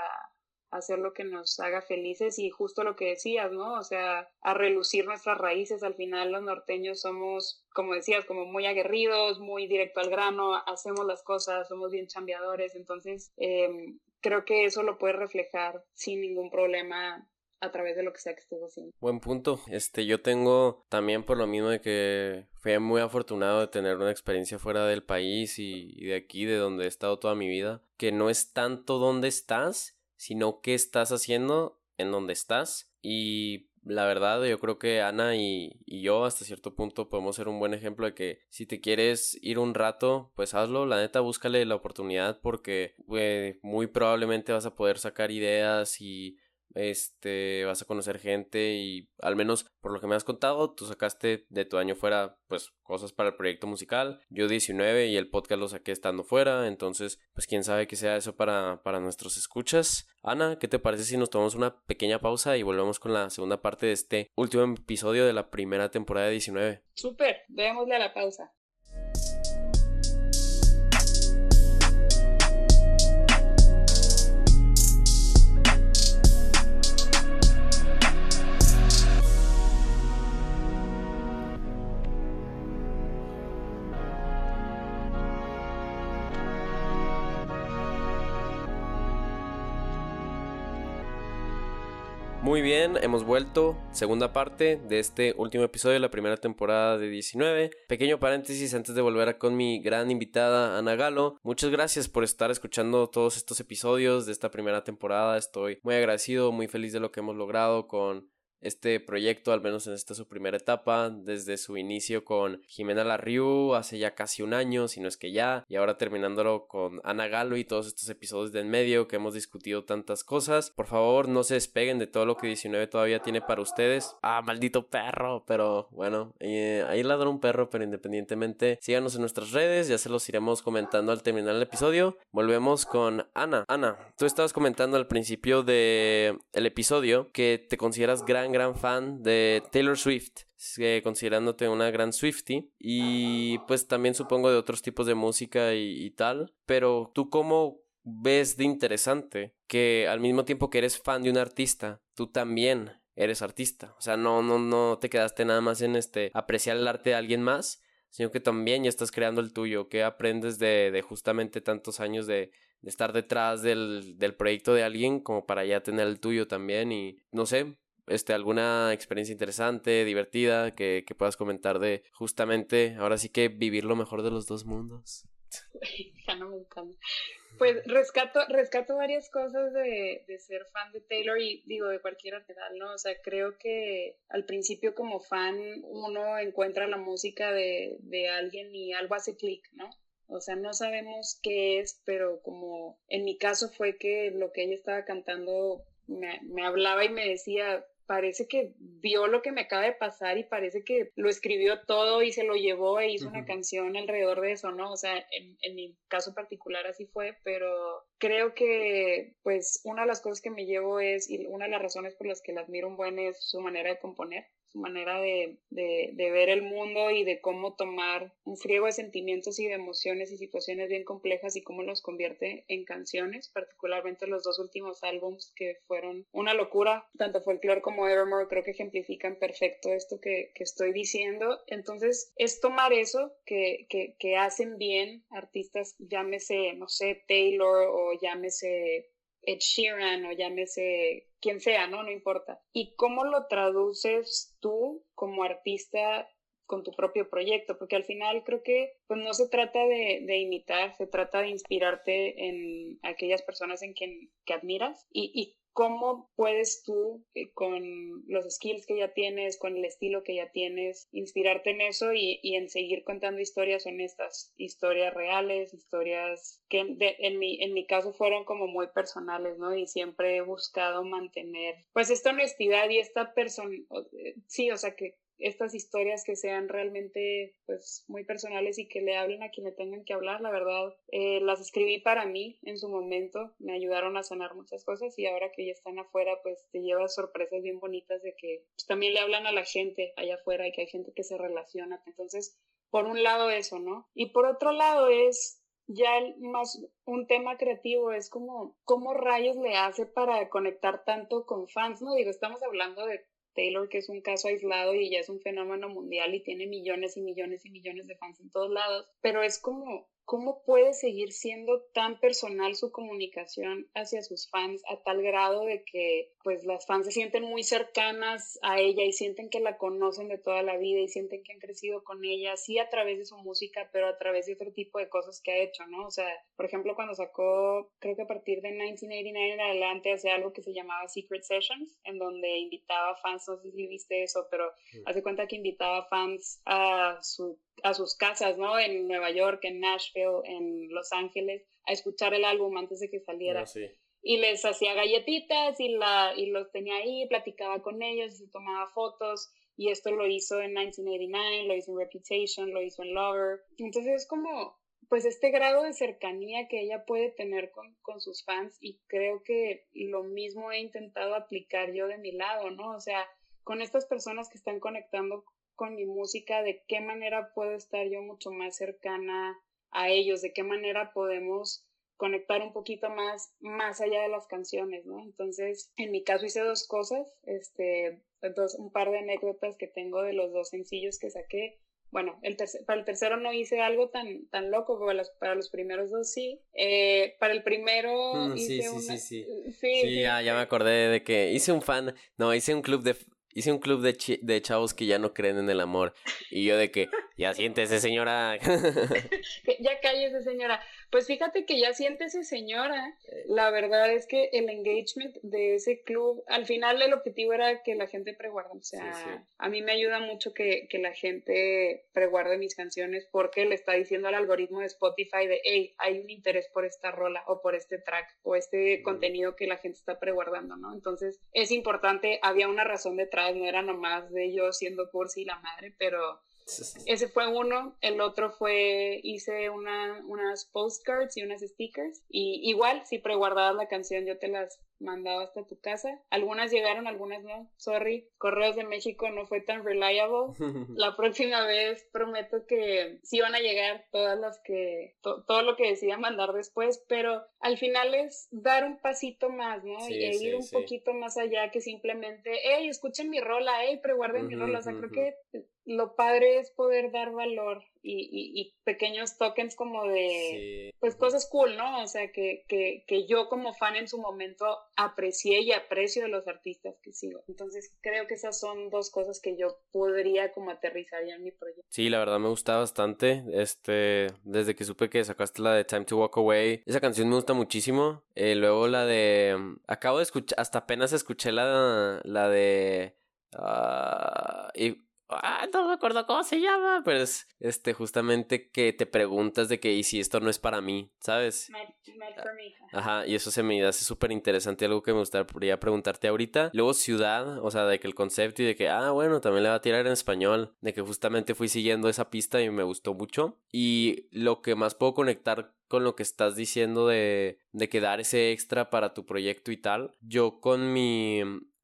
hacer lo que nos haga felices y justo lo que decías, ¿no? O sea, a relucir nuestras raíces. Al final los norteños somos, como decías, como muy aguerridos, muy directo al grano, hacemos las cosas, somos bien chambeadores. Entonces, em, creo que eso lo puedes reflejar sin ningún problema a través de lo que sea que estés haciendo. Buen punto. Este, yo tengo también por lo mismo de que fui muy afortunado de tener una experiencia fuera del país y, de aquí, de donde he estado toda mi vida, que no es tanto dónde estás, sino qué estás haciendo en donde estás. Y la verdad, yo creo que Ana y, yo hasta cierto punto podemos ser un buen ejemplo de que si te quieres ir un rato, pues hazlo. La neta, búscale la oportunidad porque muy probablemente vas a poder sacar ideas y este, vas a conocer gente y al menos por lo que me has contado, tú sacaste de tu año fuera pues cosas para el proyecto musical, yo 19 y el podcast lo saqué estando fuera, entonces pues quién sabe que sea eso para, para nuestros escuchas. Ana, ¿qué te parece si nos tomamos una pequeña pausa y volvemos con la segunda parte de este último episodio de la primera temporada de 19? Súper, démosle a la pausa. Muy bien, hemos vuelto. Segunda parte de este último episodio de la primera temporada de 19. Pequeño paréntesis antes de volver con mi gran invitada Ana Galo. Muchas gracias por estar escuchando todos estos episodios de esta primera temporada. Estoy muy agradecido, muy feliz de lo que hemos logrado con este proyecto, al menos en esta su primera etapa, desde su inicio con Jimena Larriu hace ya casi un año, si no es que ya, y ahora terminándolo con Ana Galo y todos estos episodios de en medio que hemos discutido tantas cosas. Por favor, no se despeguen de todo lo que 19 todavía tiene para ustedes. Ah, maldito perro, pero bueno, eh, ahí ladró un perro, pero independientemente, síganos en nuestras redes, ya se los iremos comentando al terminar el episodio. Volvemos con Ana. Ana, tú estabas comentando al principio del el episodio que te consideras gran gran fan de Taylor Swift, considerándote una gran Swiftie. Y pues también supongo de otros tipos de música y, tal, pero tú cómo ves de interesante que al mismo tiempo que eres fan de un artista, tú también eres artista, o sea, no no no te quedaste nada más en este apreciar el arte de alguien más, sino que también ya estás creando el tuyo, que aprendes de, de justamente tantos años de, de estar detrás del, del, proyecto de alguien como para ya tener el tuyo también y no sé, este, alguna experiencia interesante, divertida, que, que puedas comentar de justamente, ahora sí que vivir lo mejor de los dos mundos. Pues rescato, rescato varias cosas de, de, ser fan de Taylor y digo de cualquier artista, ¿no? O sea, creo que al principio como fan uno encuentra la música de, de alguien y algo hace clic, ¿no? O sea, no sabemos qué es, pero como en mi caso fue que lo que ella estaba cantando me, me hablaba y me decía, parece que vio lo que me acaba de pasar y parece que lo escribió todo y se lo llevó e hizo una canción alrededor de eso, ¿no? O sea, en, en, mi caso particular así fue, pero creo que pues una de las cosas que me llevo es, y una de las razones por las que la admiro un buen es su manera de componer su manera de, de, ver el mundo y de cómo tomar un friego de sentimientos y de emociones y situaciones bien complejas y cómo los convierte en canciones, particularmente los dos últimos álbums que fueron una locura, tanto Folklore como Evermore creo que ejemplifican perfecto esto que, que estoy diciendo. Entonces es tomar eso que, que, que hacen bien artistas, llámese, no sé, Taylor o llámese Ed Sheeran o llámese quien sea, ¿no? No importa. ¿Y cómo lo traduces tú como artista con tu propio proyecto? Porque al final creo que pues no se trata de, de imitar, se trata de inspirarte en aquellas personas en quien que admiras ¿Cómo puedes tú, eh, con los skills que ya tienes, con el estilo que ya tienes, inspirarte en eso y, y en seguir contando historias honestas, historias reales, historias que en, mi, en mi caso fueron como muy personales, ¿no? Y siempre he buscado mantener, pues, esta honestidad y esta persona, sí, o sea, que estas historias que sean realmente pues muy personales y que le hablen a quien le tengan que hablar. La verdad, eh, las escribí para mí en su momento, me ayudaron a sanar muchas cosas y ahora que ya están afuera, pues te llevas sorpresas bien bonitas de que pues, también le hablan a la gente allá afuera y que hay gente que se relaciona. Entonces, por un lado eso, ¿no? Y por otro lado es ya más un tema creativo es como cómo rayos le hace para conectar tanto con fans, ¿no? Digo, estamos hablando de Taylor, que es un caso aislado y ya es un fenómeno mundial y tiene millones y millones y millones de fans en todos lados, pero es como ¿Cómo puede seguir siendo tan personal su comunicación hacia sus fans a tal grado de que pues las fans se sienten muy cercanas a ella y sienten que la conocen de toda la vida y sienten que han crecido con ella, sí a través de su música, pero a través de otro tipo de cosas que ha hecho, ¿no? O sea, por ejemplo, cuando sacó, creo que a partir de 1989 en adelante, hace algo que se llamaba Secret Sessions, en donde invitaba fans, no sé si viste eso, pero hace cuenta que invitaba fans a su a sus casas, ¿no? En Nueva York, en Nashville, en Los Ángeles, a escuchar el álbum antes de que saliera. Ah, y les hacía galletitas y, la, y los tenía ahí, platicaba con ellos, se tomaba fotos. Y esto lo hizo en 1989, lo hizo en Reputation, lo hizo en Lover. Entonces es como, pues este grado de cercanía que ella puede tener con, con sus fans y creo que lo mismo he intentado aplicar yo de mi lado, ¿no? O sea, con estas personas que están conectando con mi música, de qué manera puedo estar yo mucho más cercana a ellos, de qué manera podemos conectar un poquito más, más allá de las canciones, ¿no? Entonces, en mi caso hice dos cosas, este, dos, un par de anécdotas que tengo de los dos sencillos que saqué. Bueno, el para el tercero no hice algo tan, tan loco, pero para los, para los primeros dos sí. Eh, para el primero mm, hice sí, sí, sí, sí, sí. Sí, ya, ya me acordé de que hice un fan, no, hice un club de, hice un club de, de chavos que ya no creen en el amor. Y yo de que, ya siéntese, señora. ya cállese, señora. Pues fíjate que ya siéntese, señora. La verdad es que el engagement de ese club, al final el objetivo era que la gente preguarde. O sea, a mí me ayuda mucho que, que, la gente preguarde mis canciones porque le está diciendo al algoritmo de Spotify de, hey, hay un interés por esta rola o por este track o este contenido que la gente está preguardando, ¿no? Entonces es importante, había una razón detrás, no era nomás de yo siendo cursi la madre, pero ese fue uno. El otro fue, hice una, unas postcards y unas stickers. Y igual, si preguardabas la canción, yo te las mandaba hasta tu casa. Algunas llegaron, algunas no. Sorry, Correos de México no fue tan reliable. La próxima vez prometo que sí van a llegar todas las que, todo lo que decida mandar después, pero al final es dar un pasito más, ¿no? y ir un poquito más allá que simplemente, hey, escuchen mi rola, hey, preguarden mi rola. O sea, creo que lo padre es poder dar valor y, y, pequeños tokens como de, pues cosas cool, ¿no? O sea, que, que, que, yo como fan en su momento aprecié y aprecio de los artistas que sigo. Entonces creo que esas son dos cosas que yo podría como aterrizar ya en mi proyecto. Sí, la verdad me gusta bastante. Este, desde que supe que sacaste la de Time to Walk Away, esa canción me gusta muchísimo. Eh, luego la de, acabo de escuchar, hasta apenas escuché la, la de... Uh, y Ah, no me acuerdo cómo se llama, pero es este justamente que te preguntas de que y si esto no es para mí, ¿sabes? Ajá, y eso se me hace súper interesante, algo que me gustaría preguntarte ahorita. Luego ciudad, o sea, de que el concepto y de que, ah, bueno, también le va a tirar en español, de que justamente fui siguiendo esa pista y me gustó mucho. Y lo que más puedo conectar con lo que estás diciendo de, de que dar ese extra para tu proyecto y tal, yo con mi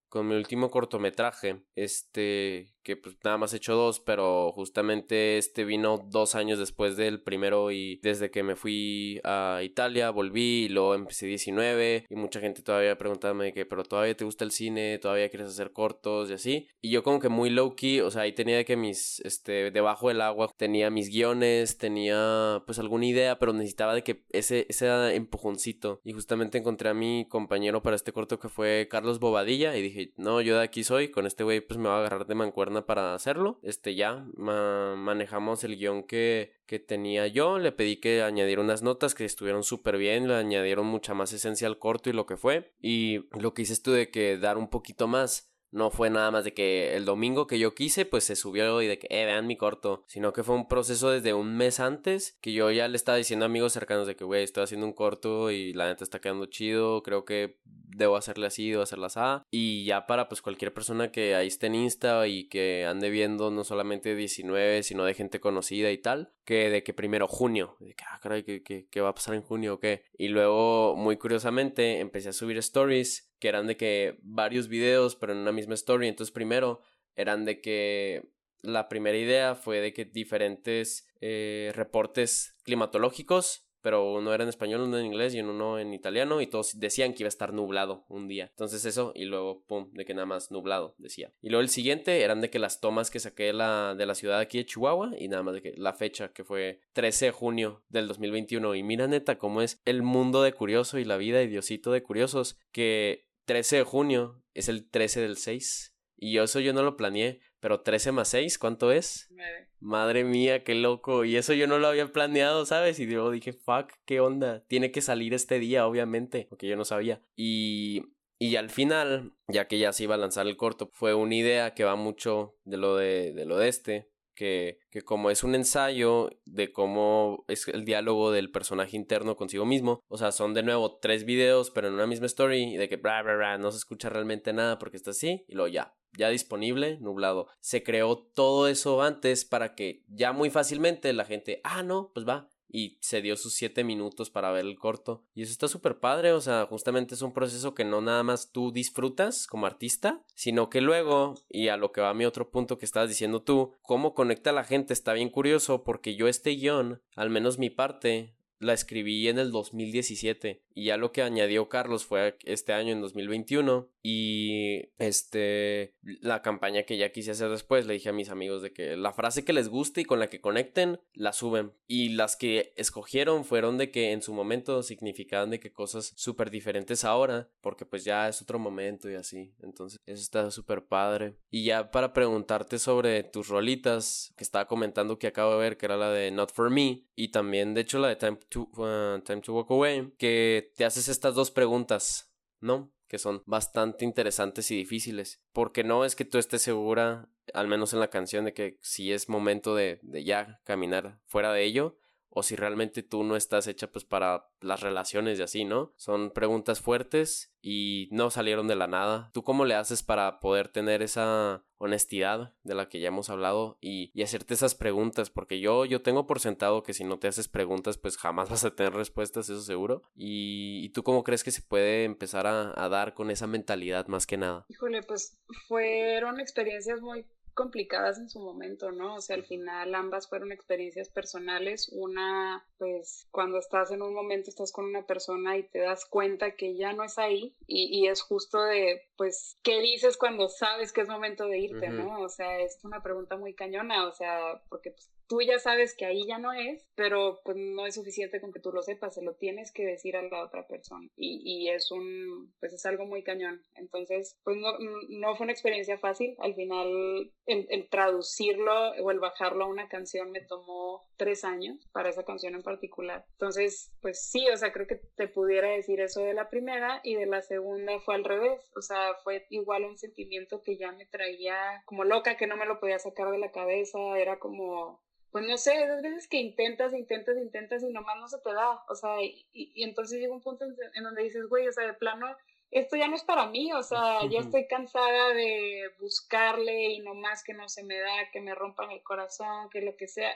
con mi último cortometraje, este, que pues nada más he hecho dos, pero justamente este vino dos años después del primero y desde que me fui a Italia volví y luego empecé 19 y mucha gente todavía preguntándome que pero todavía te gusta el cine, todavía quieres hacer cortos y así y yo como que muy low key, o sea, ahí tenía que mis, este, debajo del agua tenía mis guiones, tenía pues alguna idea, pero necesitaba de que ese, ese empujoncito. Y justamente encontré a mi compañero para este corto que fue Carlos Bobadilla y dije, no, yo de aquí soy, con este güey pues me va a agarrar de mancuerna para hacerlo. Este ya manejamos el guion que, que tenía yo. Le pedí que añadiera unas notas que estuvieron súper bien. Le añadieron mucha más esencia al corto y lo que fue. Y lo que hice tú de que dar un poquito más. No fue nada más de que el domingo que yo quise, pues se subió y de que, eh, vean mi corto. Sino que fue un proceso desde un mes antes que yo ya le estaba diciendo a amigos cercanos de que, güey, estoy haciendo un corto y la neta está quedando chido. Creo que debo hacerle así, debo hacerla así. Y ya para pues cualquier persona que ahí esté en Insta y que ande viendo no solamente 19, sino de gente conocida y tal, que de que primero junio, de que, ah, caray, ¿qué, qué, va a pasar en junio o qué? Y luego, muy curiosamente, empecé a subir stories que eran de que varios videos, pero en una misma story. Entonces primero eran de que la primera idea fue de que diferentes eh, reportes climatológicos pero uno era en español, uno en inglés y uno en italiano y todos decían que iba a estar nublado un día. Entonces eso y luego, pum, de que nada más nublado decía. Y luego el siguiente eran de que las tomas que saqué la, de la ciudad aquí de Chihuahua y nada más de que la fecha que fue 13 de junio del 2021. Y mira neta cómo es el mundo de curioso y la vida y Diosito de curiosos que 13 de junio es el 13 del 6. Y eso yo no lo planeé, pero 13 más 6, ¿cuánto es? 9. Madre mía, qué loco. Y eso yo no lo había planeado, ¿sabes? Y luego dije, fuck, ¿qué onda? Tiene que salir este día, obviamente, porque yo no sabía. Y, y al final, ya que ya se iba a lanzar el corto, fue una idea que va mucho de lo de, de lo de este, que, que, como es un ensayo de cómo es el diálogo del personaje interno consigo mismo, o sea, son de nuevo tres videos, pero en una misma story, y de que bla, bla, bla, no se escucha realmente nada porque está así, y luego ya, ya disponible, nublado. Se creó todo eso antes para que ya muy fácilmente la gente, ah, no, pues va. Y se dio sus siete minutos para ver el corto. Y eso está súper padre. O sea, justamente es un proceso que no nada más tú disfrutas como artista, sino que luego, y a lo que va mi otro punto que estabas diciendo tú, cómo conecta a la gente está bien curioso porque yo este guion, al menos mi parte, la escribí en el 2017 y ya lo que añadió Carlos fue este año en 2021 y este la campaña que ya quise hacer después le dije a mis amigos de que la frase que les guste y con la que conecten la suben. Y las que escogieron fueron de que en su momento significaban de que cosas súper diferentes ahora porque pues ya es otro momento y así. Entonces eso está súper padre. Y ya para preguntarte sobre tus rolitas que estaba comentando que acabo de ver que era la de Not For Me y también de hecho la de Time uh, Time to Walk Away que te haces estas dos preguntas ¿no? que son bastante interesantes y difíciles. Porque no es que tú estés segura, al menos en la canción, de que si es momento de ya caminar fuera de ello, o si realmente tú no estás hecha pues para las relaciones y así, ¿no? Son preguntas fuertes y no salieron de la nada. ¿Tú cómo le haces para poder tener esa honestidad de la que ya hemos hablado y, hacerte esas preguntas? Porque yo, yo tengo por sentado que si no te haces preguntas pues jamás vas a tener respuestas, eso seguro. ¿Y, y tú cómo crees que se puede empezar a, a dar con esa mentalidad más que nada? Híjole, pues fueron experiencias muy complicadas en su momento, ¿no? O sea, al final ambas fueron experiencias personales. Una, pues, cuando estás en un momento, estás con una persona y te das cuenta que ya no es ahí y, y es justo de, pues, ¿qué dices cuando sabes que es momento de irte, uh -huh. no? O sea, es una pregunta muy cañona, o sea, porque pues, tú ya sabes que ahí ya no es, pero pues no es suficiente con que tú lo sepas, se lo tienes que decir a la otra persona y, y es un, pues es algo muy cañón. Entonces, pues no, no fue una experiencia fácil, al final el, el, traducirlo o el bajarlo a una canción me tomó tres años para esa canción en particular. Entonces, pues sí, o sea, creo que te pudiera decir eso de la primera y de la segunda fue al revés, o sea, fue igual un sentimiento que ya me traía como loca, que no me lo podía sacar de la cabeza, era como pues no sé, esas veces que intentas, intentas, intentas y nomás no se te da, o sea, y, y entonces llega un punto en, en, donde dices, güey, o sea, de plano, esto ya no es para mí, o sea, ya estoy cansada de buscarle y nomás que no se me da, que me rompan el corazón, que lo que sea,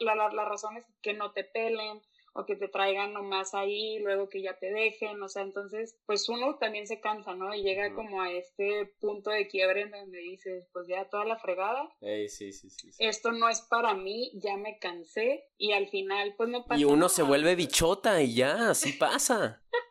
la, la, la razón es que no te pelen, o que te traigan nomás ahí, luego que ya te dejen, o sea, entonces, pues uno también se cansa, ¿no? Y llega como a este punto de quiebre en donde dices, pues ya toda la fregada. Hey, sí, sí, sí, sí, Esto no es para mí, ya me cansé y al final, pues no pasa Y uno nada. se vuelve bichota y ya, así pasa.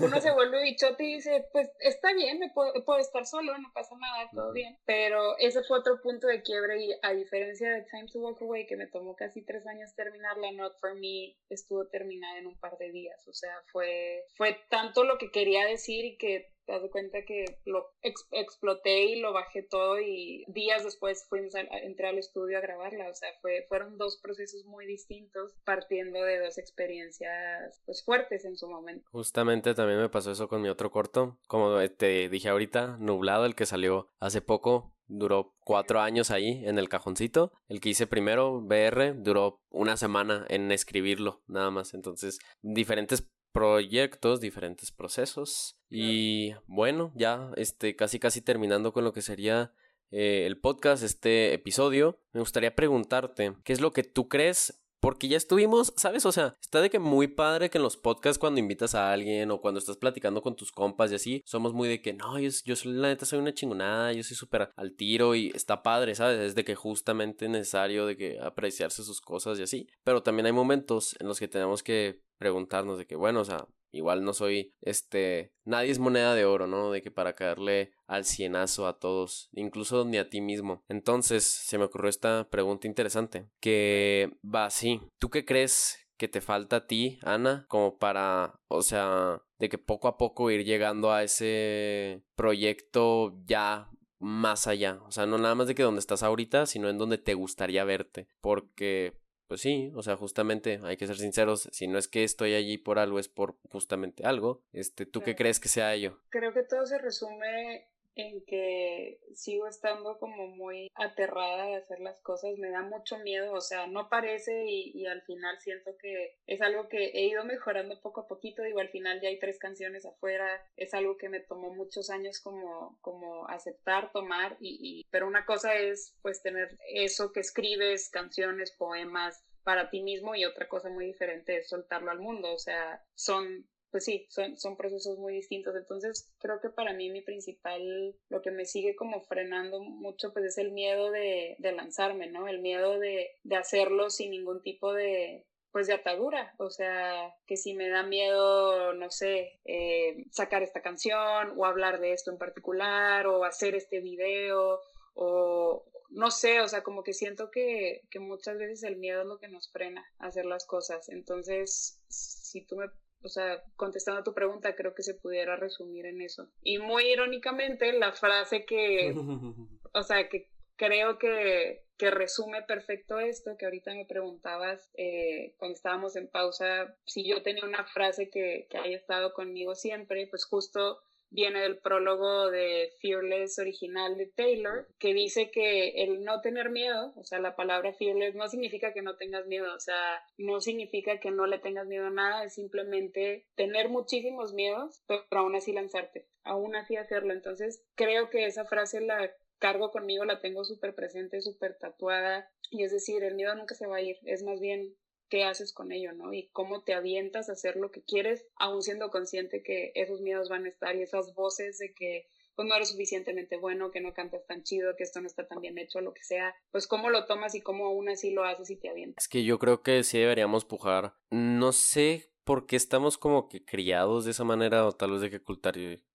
uno se vuelve bichote y dice, pues está bien, me puedo, puedo, estar solo, no pasa nada, todo bien. Pero ese fue otro punto de quiebre y a diferencia de Time to Walk Away, que me tomó casi tres años terminarla, Not For Me estuvo terminada en un par de días. O sea, fue, fue tanto lo que quería decir y que te das cuenta que lo ex exploté y lo bajé todo y días después fuimos a, a, entré al estudio a grabarla, o sea, fue, fueron dos procesos muy distintos partiendo de dos experiencias pues fuertes en su momento. Justamente también me pasó eso con mi otro corto, como te dije ahorita, Nublado, el que salió hace poco, duró cuatro años ahí en el cajoncito. El que hice primero, BR, duró una semana en escribirlo, nada más. Entonces, diferentes proyectos, diferentes procesos. Y bueno, ya este, casi casi terminando con lo que sería eh, el podcast, este episodio, me gustaría preguntarte, ¿qué es lo que tú crees porque ya estuvimos, ¿sabes? O sea, está de que muy padre que en los podcasts cuando invitas a alguien o cuando estás platicando con tus compas y así, somos muy de que no, yo, yo soy, la neta soy una chingonada, yo soy súper al tiro y está padre, ¿sabes? Es de que justamente es necesario de que apreciarse sus cosas y así. Pero también hay momentos en los que tenemos que preguntarnos de que, bueno, o sea, igual no soy, este, nadie es moneda de oro, ¿no? De que para caerle al cienazo a todos, incluso ni a ti mismo. Entonces, se me ocurrió esta pregunta interesante, que va así, ¿tú qué crees que te falta a ti, Ana, como para, o sea, de que poco a poco ir llegando a ese proyecto ya más allá, o sea, no nada más de que donde estás ahorita, sino en donde te gustaría verte, porque pues sí, o sea, justamente hay que ser sinceros, si no es que estoy allí por algo, es por justamente algo. Este, ¿tú qué crees que sea ello? Creo que todo se resume en que sigo estando como muy aterrada de hacer las cosas, me da mucho miedo, o sea, no parece y, y, al final siento que es algo que he ido mejorando poco a poquito, digo, al final ya hay tres canciones afuera, es algo que me tomó muchos años como, como aceptar, tomar, y, y pero una cosa es pues tener eso que escribes, canciones, poemas, para ti mismo y otra cosa muy diferente es soltarlo al mundo, o sea, son pues sí, son, son procesos muy distintos. Entonces, creo que para mí mi principal, lo que me sigue como frenando mucho, pues es el miedo de, de lanzarme, ¿no? El miedo de, de hacerlo sin ningún tipo de, pues de atadura, o sea, que si me da miedo, no sé, eh, sacar esta canción o hablar de esto en particular o hacer este video o no sé, o sea, como que siento que, que muchas veces el miedo es lo que nos frena a hacer las cosas. Entonces, si tú me o sea, contestando a tu pregunta, creo que se pudiera resumir en eso. Y muy irónicamente, la frase que, o sea, que creo que, que resume perfecto esto, que ahorita me preguntabas eh, cuando estábamos en pausa, si yo tenía una frase que, que haya estado conmigo siempre, pues justo viene del prólogo de Fearless original de Taylor, que dice que el no tener miedo, o sea, la palabra fearless no significa que no tengas miedo, o sea, no significa que no le tengas miedo a nada, es simplemente tener muchísimos miedos, pero aún así lanzarte, aún así hacerlo. Entonces, creo que esa frase la cargo conmigo, la tengo súper presente, súper tatuada, y es decir, el miedo nunca se va a ir, es más bien qué haces con ello, ¿no? Y cómo te avientas a hacer lo que quieres, aún siendo consciente que esos miedos van a estar y esas voces de que pues no eres suficientemente bueno, que no cantas tan chido, que esto no está tan bien hecho, lo que sea, pues cómo lo tomas y cómo aún así lo haces y te avientas. Es que yo creo que sí deberíamos pujar. No sé por qué estamos como que criados de esa manera o tal vez de que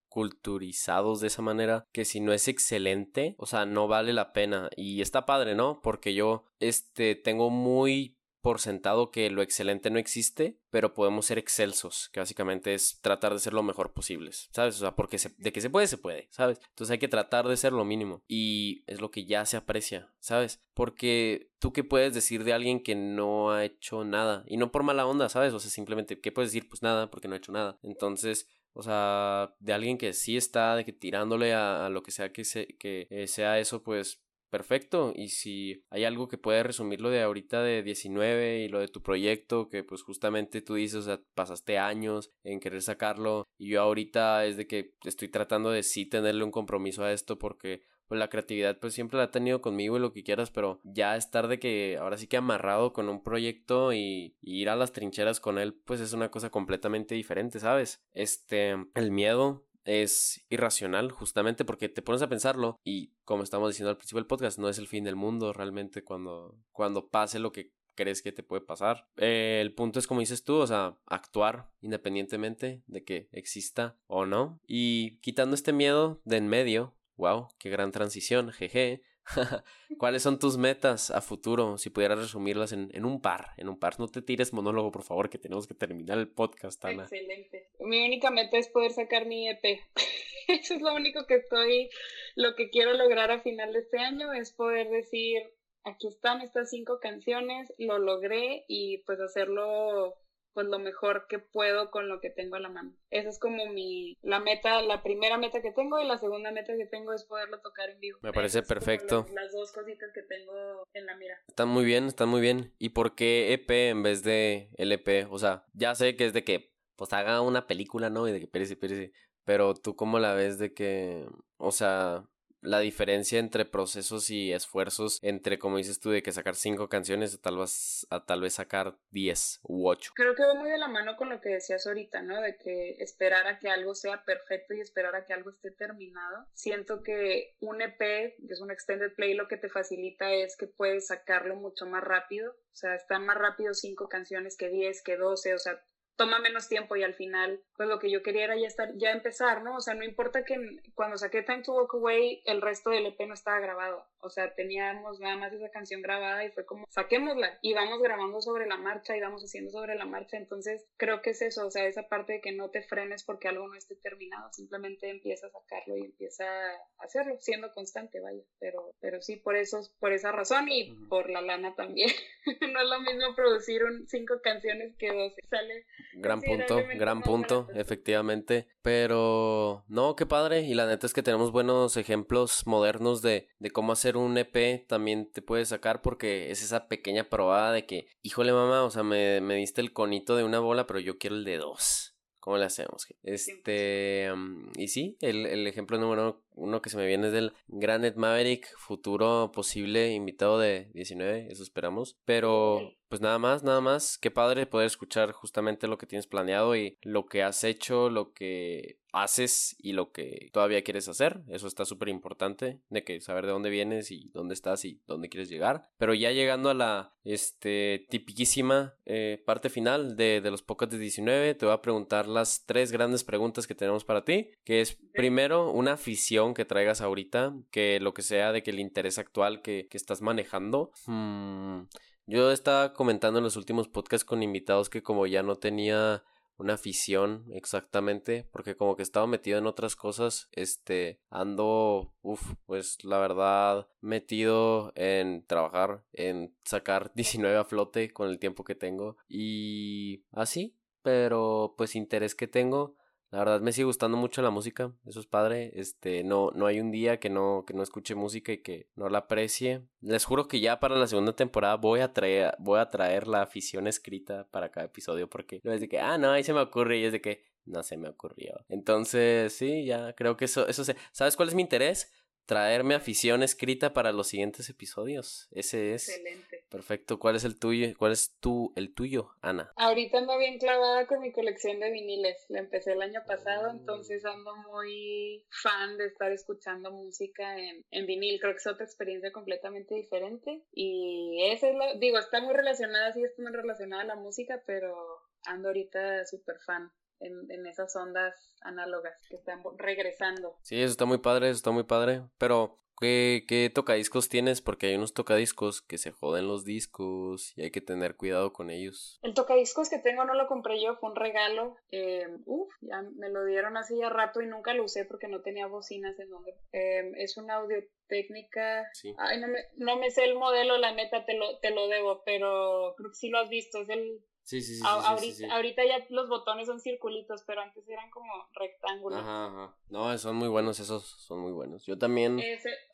culturizados de esa manera que si no es excelente, o sea, no vale la pena y está padre, ¿no? Porque yo este tengo muy por sentado que lo excelente no existe, pero podemos ser excelsos, que básicamente es tratar de ser lo mejor posibles, ¿sabes? O sea, porque de que se puede, se puede, ¿sabes? Entonces hay que tratar de ser lo mínimo y es lo que ya se aprecia, ¿sabes? Porque tú qué puedes decir de alguien que no ha hecho nada y no por mala onda, ¿sabes? O sea, simplemente, ¿qué puedes decir? Pues nada, porque no ha hecho nada. Entonces, o sea, de alguien que sí está de que tirándole a, lo que sea que, que eh, sea eso, pues perfecto. Y si hay algo que puede resumir lo de ahorita de 19 y lo de tu proyecto, que pues justamente tú dices, o sea, pasaste años en querer sacarlo y yo ahorita es de que estoy tratando de sí tenerle un compromiso a esto porque pues la creatividad pues siempre la he tenido conmigo y lo que quieras, pero ya estar de que ahora sí que amarrado con un proyecto y, y, ir a las trincheras con él pues es una cosa completamente diferente, ¿sabes? Este, el miedo es irracional justamente porque te pones a pensarlo y como estamos diciendo al principio del podcast, no es el fin del mundo realmente cuando, cuando pase lo que crees que te puede pasar. Eh, el punto es como dices tú, o sea, actuar independientemente de que exista o no. Y quitando este miedo de en medio, wow, qué gran transición, jeje. ¿Cuáles son tus metas a futuro? Si pudieras resumirlas en, en, un par, en un par. No te tires monólogo, por favor, que tenemos que terminar el podcast, Ana. Excelente. Mi única meta es poder sacar mi EP. Eso es lo único que estoy, lo que quiero lograr a final de este año es poder decir, aquí están estas cinco canciones, lo logré y pues hacerlo pues lo mejor que puedo con lo que tengo a la mano. Esa es como mi, la meta, la primera meta que tengo y la segunda meta que tengo es poderlo tocar en vivo. Me parece perfecto. Las, dos cositas que tengo en la mira. Están muy bien, están muy bien. ¿Y por qué EP en vez de LP? O sea, ya sé que es de que pues haga una película, ¿no? Y de que perece, perece. Pero tú cómo la ves de que, o sea, la diferencia entre procesos y esfuerzos entre, como dices tú, de que sacar cinco canciones a tal vez, a tal vez sacar diez u ocho. Creo que va muy de la mano con lo que decías ahorita, ¿no? De que esperar a que algo sea perfecto y esperar a que algo esté terminado. Siento que un EP, que es un extended play, lo que te facilita es que puedes sacarlo mucho más rápido. O sea, están más rápido cinco canciones que diez, que doce, o sea, toma menos tiempo y al final, pues lo que yo quería era ya estar, ya empezar, ¿no? O sea, no importa que cuando saqué Time to Walk Away, el resto del EP no estaba grabado. O sea, teníamos nada más esa canción grabada y fue como, saquémosla y vamos grabando sobre la marcha y vamos haciendo sobre la marcha. Entonces, creo que es eso, o sea, esa parte de que no te frenes porque algo no esté terminado, simplemente empieza a sacarlo y empieza a hacerlo, siendo constante, vaya. Pero, pero sí, por eso, por esa razón y por la lana también. no es lo mismo producir un, cinco canciones que dos. Sale Gran punto, gran punto, efectivamente. Pero no, qué padre. Y la neta es que tenemos buenos ejemplos modernos de, de cómo hacer un EP. También te puedes sacar porque es esa pequeña probada de que, híjole mamá, o sea, me, me diste el conito de una bola, pero yo quiero el de dos. ¿Cómo le hacemos? Este, y sí, el, el, ejemplo número uno que se me viene es del Granite Maverick, futuro posible invitado de 19, eso esperamos. Pero, pues nada más, nada más, qué padre poder escuchar justamente lo que tienes planeado y lo que has hecho, lo que haces y lo que todavía quieres hacer. Eso está súper importante, de que saber de dónde vienes y dónde estás y dónde quieres llegar. Pero ya llegando a la este, tipiquísima eh, parte final de, de los podcasts de 19, te voy a preguntar las tres grandes preguntas que tenemos para ti, que es primero una afición que traigas ahorita, que lo que sea de que el interés actual que, que estás manejando. Hmm, yo estaba comentando en los últimos podcasts con invitados que como ya no tenía una afición exactamente, porque como que estaba metido en otras cosas, este, ando, uff, pues la verdad, metido en trabajar, en sacar 19 a flote con el tiempo que tengo y así, pero pues interés que tengo la verdad me sigue gustando mucho la música, eso es padre. Este, no, no hay un día que no, que no escuche música y que no la aprecie. Les juro que ya para la segunda temporada voy a traer, voy a traer la afición escrita para cada episodio porque no es de que, ah, no, ahí se me ocurre y es de que no se me ocurrió. Entonces, sí, ya creo que eso, eso se. ¿Sabes cuál es mi interés? Traerme afición escrita para los siguientes episodios. Ese es. Excelente. Perfecto. ¿Cuál es el tuyo? ¿Cuál es tu, el tuyo, Ana? Ahorita ando bien clavada con mi colección de viniles. La empecé el año pasado, entonces ando muy fan de estar escuchando música en, en vinil. Creo que es otra experiencia completamente diferente. Y esa es la, digo, está muy relacionada, sí, está muy relacionada a la música, pero ando ahorita súper fan en, en, esas ondas análogas que están regresando. Sí, eso está muy padre, eso está muy padre. Pero, ¿qué, ¿qué tocadiscos tienes? Porque hay unos tocadiscos que se joden los discos y hay que tener cuidado con ellos. El tocadiscos que tengo no lo compré yo, fue un regalo. Eh, uf, ya me lo dieron hace ya rato y nunca lo usé porque no tenía bocinas en donde. Eh, es una audio técnica. Sí. Ay, no me, no me sé el modelo, la neta te lo, te lo debo, pero creo que sí lo has visto. Es el Sí, sí, sí, ahorita, ahorita, ya los botones son circulitos, pero antes eran como rectángulos. Ajá, ajá. No, son muy buenos, esos son muy buenos. Yo también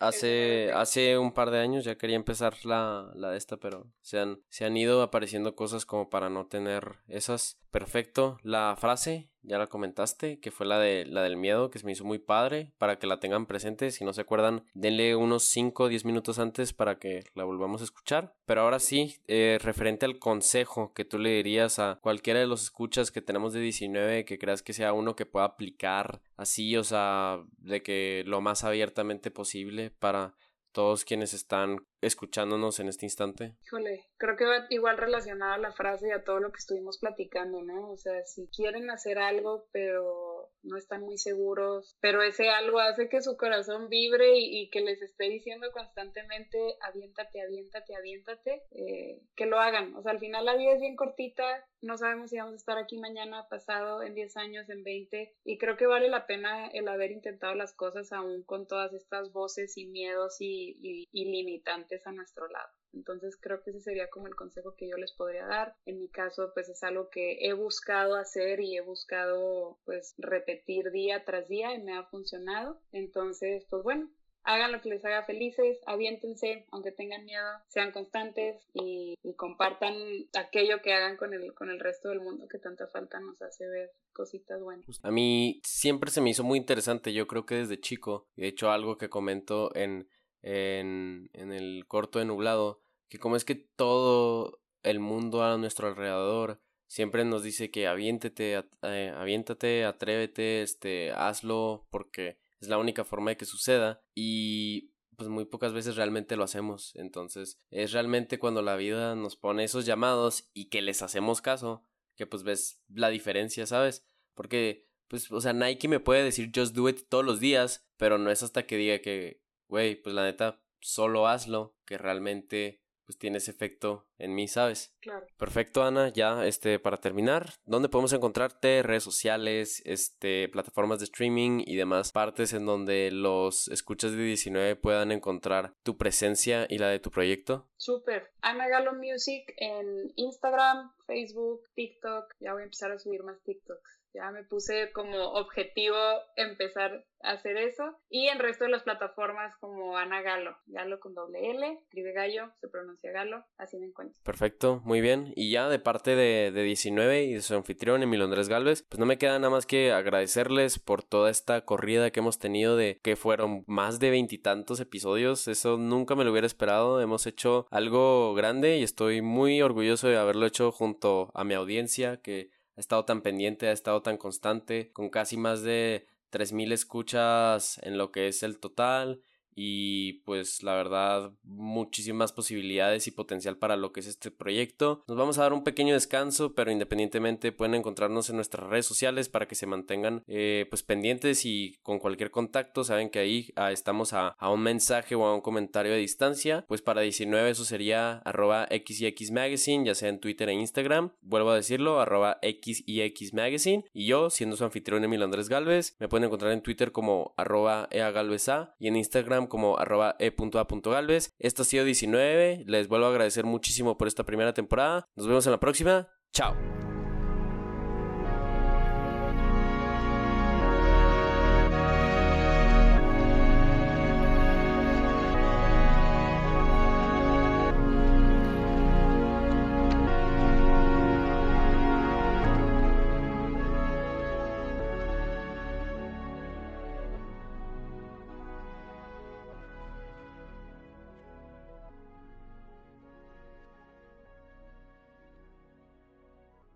hace, hace un par de años ya quería empezar la, la de esta, pero se han, se han ido apareciendo cosas como para no tener esas. Perfecto. La frase, ya la comentaste, que fue la de la del miedo, que se me hizo muy padre, para que la tengan presente. Si no se acuerdan, denle unos 5 o 10 minutos antes para que la volvamos a escuchar. Pero ahora sí, eh, referente al consejo que tú le dirías a cualquiera de los escuchas que tenemos de 19, que creas que sea uno que pueda aplicar así, o sea, de que lo más abiertamente posible para todos quienes están escuchándonos en este instante? Híjole, creo que va igual relacionado a la frase y a todo lo que estuvimos platicando, ¿no? O sea, si quieren hacer algo, pero no están muy seguros, pero ese algo hace que su corazón vibre y, que les esté diciendo constantemente, aviéntate, aviéntate, aviéntate, eh, que lo hagan. O sea, al final la vida es bien cortita, no sabemos si vamos a estar aquí mañana, pasado, en 10 años, en 20, y creo que vale la pena el haber intentado las cosas aún con todas estas voces y miedos y, y limitantes a nuestro lado. Entonces creo que ese sería como el consejo que yo les podría dar. En mi caso, pues es algo que he buscado hacer y he buscado pues repetir día tras día y me ha funcionado. Entonces, pues bueno, hagan lo que les haga felices, aviéntense, aunque tengan miedo, sean constantes y, compartan aquello que hagan con el, con el resto del mundo que tanta falta nos hace ver cositas buenas. A mí siempre se me hizo muy interesante, yo creo que desde chico, de hecho algo que comento en, en, en el corto de nublado, que como es que todo el mundo a nuestro alrededor siempre nos dice que aviéntete, eh, aviéntate, atrévete, este, hazlo, porque es la única forma de que suceda y pues muy pocas veces realmente lo hacemos. Entonces es realmente cuando la vida nos pone esos llamados y que les hacemos caso, que pues ves la diferencia, ¿sabes? Porque pues, o sea, Nike me puede decir just do it todos los días, pero no es hasta que diga que, güey, pues la neta, solo hazlo, que realmente pues tiene ese efecto en mí, ¿sabes? Claro. Perfecto, Ana. Ya, este, para terminar, ¿dónde podemos encontrarte? Redes sociales, este, plataformas de streaming y demás partes en donde los escuchas de 19 puedan encontrar tu presencia y la de tu proyecto. Súper. Ana Galo Music en Instagram, Facebook, TikTok. Ya voy a empezar a subir más TikToks. Ya me puse como objetivo empezar a hacer eso. Y en resto de las plataformas como Ana Galo. Galo con doble L, escribe gallo, se pronuncia galo, así me encuentro. Perfecto, muy bien. Y ya de parte de, de 19 y de su anfitrión, Emilio Andrés Galvez, pues no me queda nada más que agradecerles por toda esta corrida que hemos tenido de que fueron más de veintitantos episodios. Eso nunca me lo hubiera esperado. Hemos hecho algo grande y estoy muy orgulloso de haberlo hecho junto a mi audiencia que ha estado tan pendiente, ha estado tan constante, con casi más de 3.000 escuchas en lo que es el total y pues la verdad muchísimas posibilidades y potencial para lo que es este proyecto. Nos vamos a dar un pequeño descanso, pero independientemente pueden encontrarnos en nuestras redes sociales para que se mantengan eh, pues pendientes y con cualquier contacto saben que ahí ah, estamos a, un mensaje o a un comentario de distancia. Pues para 19 eso sería arroba x y x magazine, ya sea en Twitter e Instagram. Vuelvo a decirlo, arroba x y x magazine. Y yo, siendo su anfitrión Emil Andrés Galvez, me pueden encontrar en Twitter como arroba y en Como arroba e.a.galvez. Esto ha sido 19. Les vuelvo a agradecer muchísimo por esta primera temporada. Nos vemos en la próxima. Chao.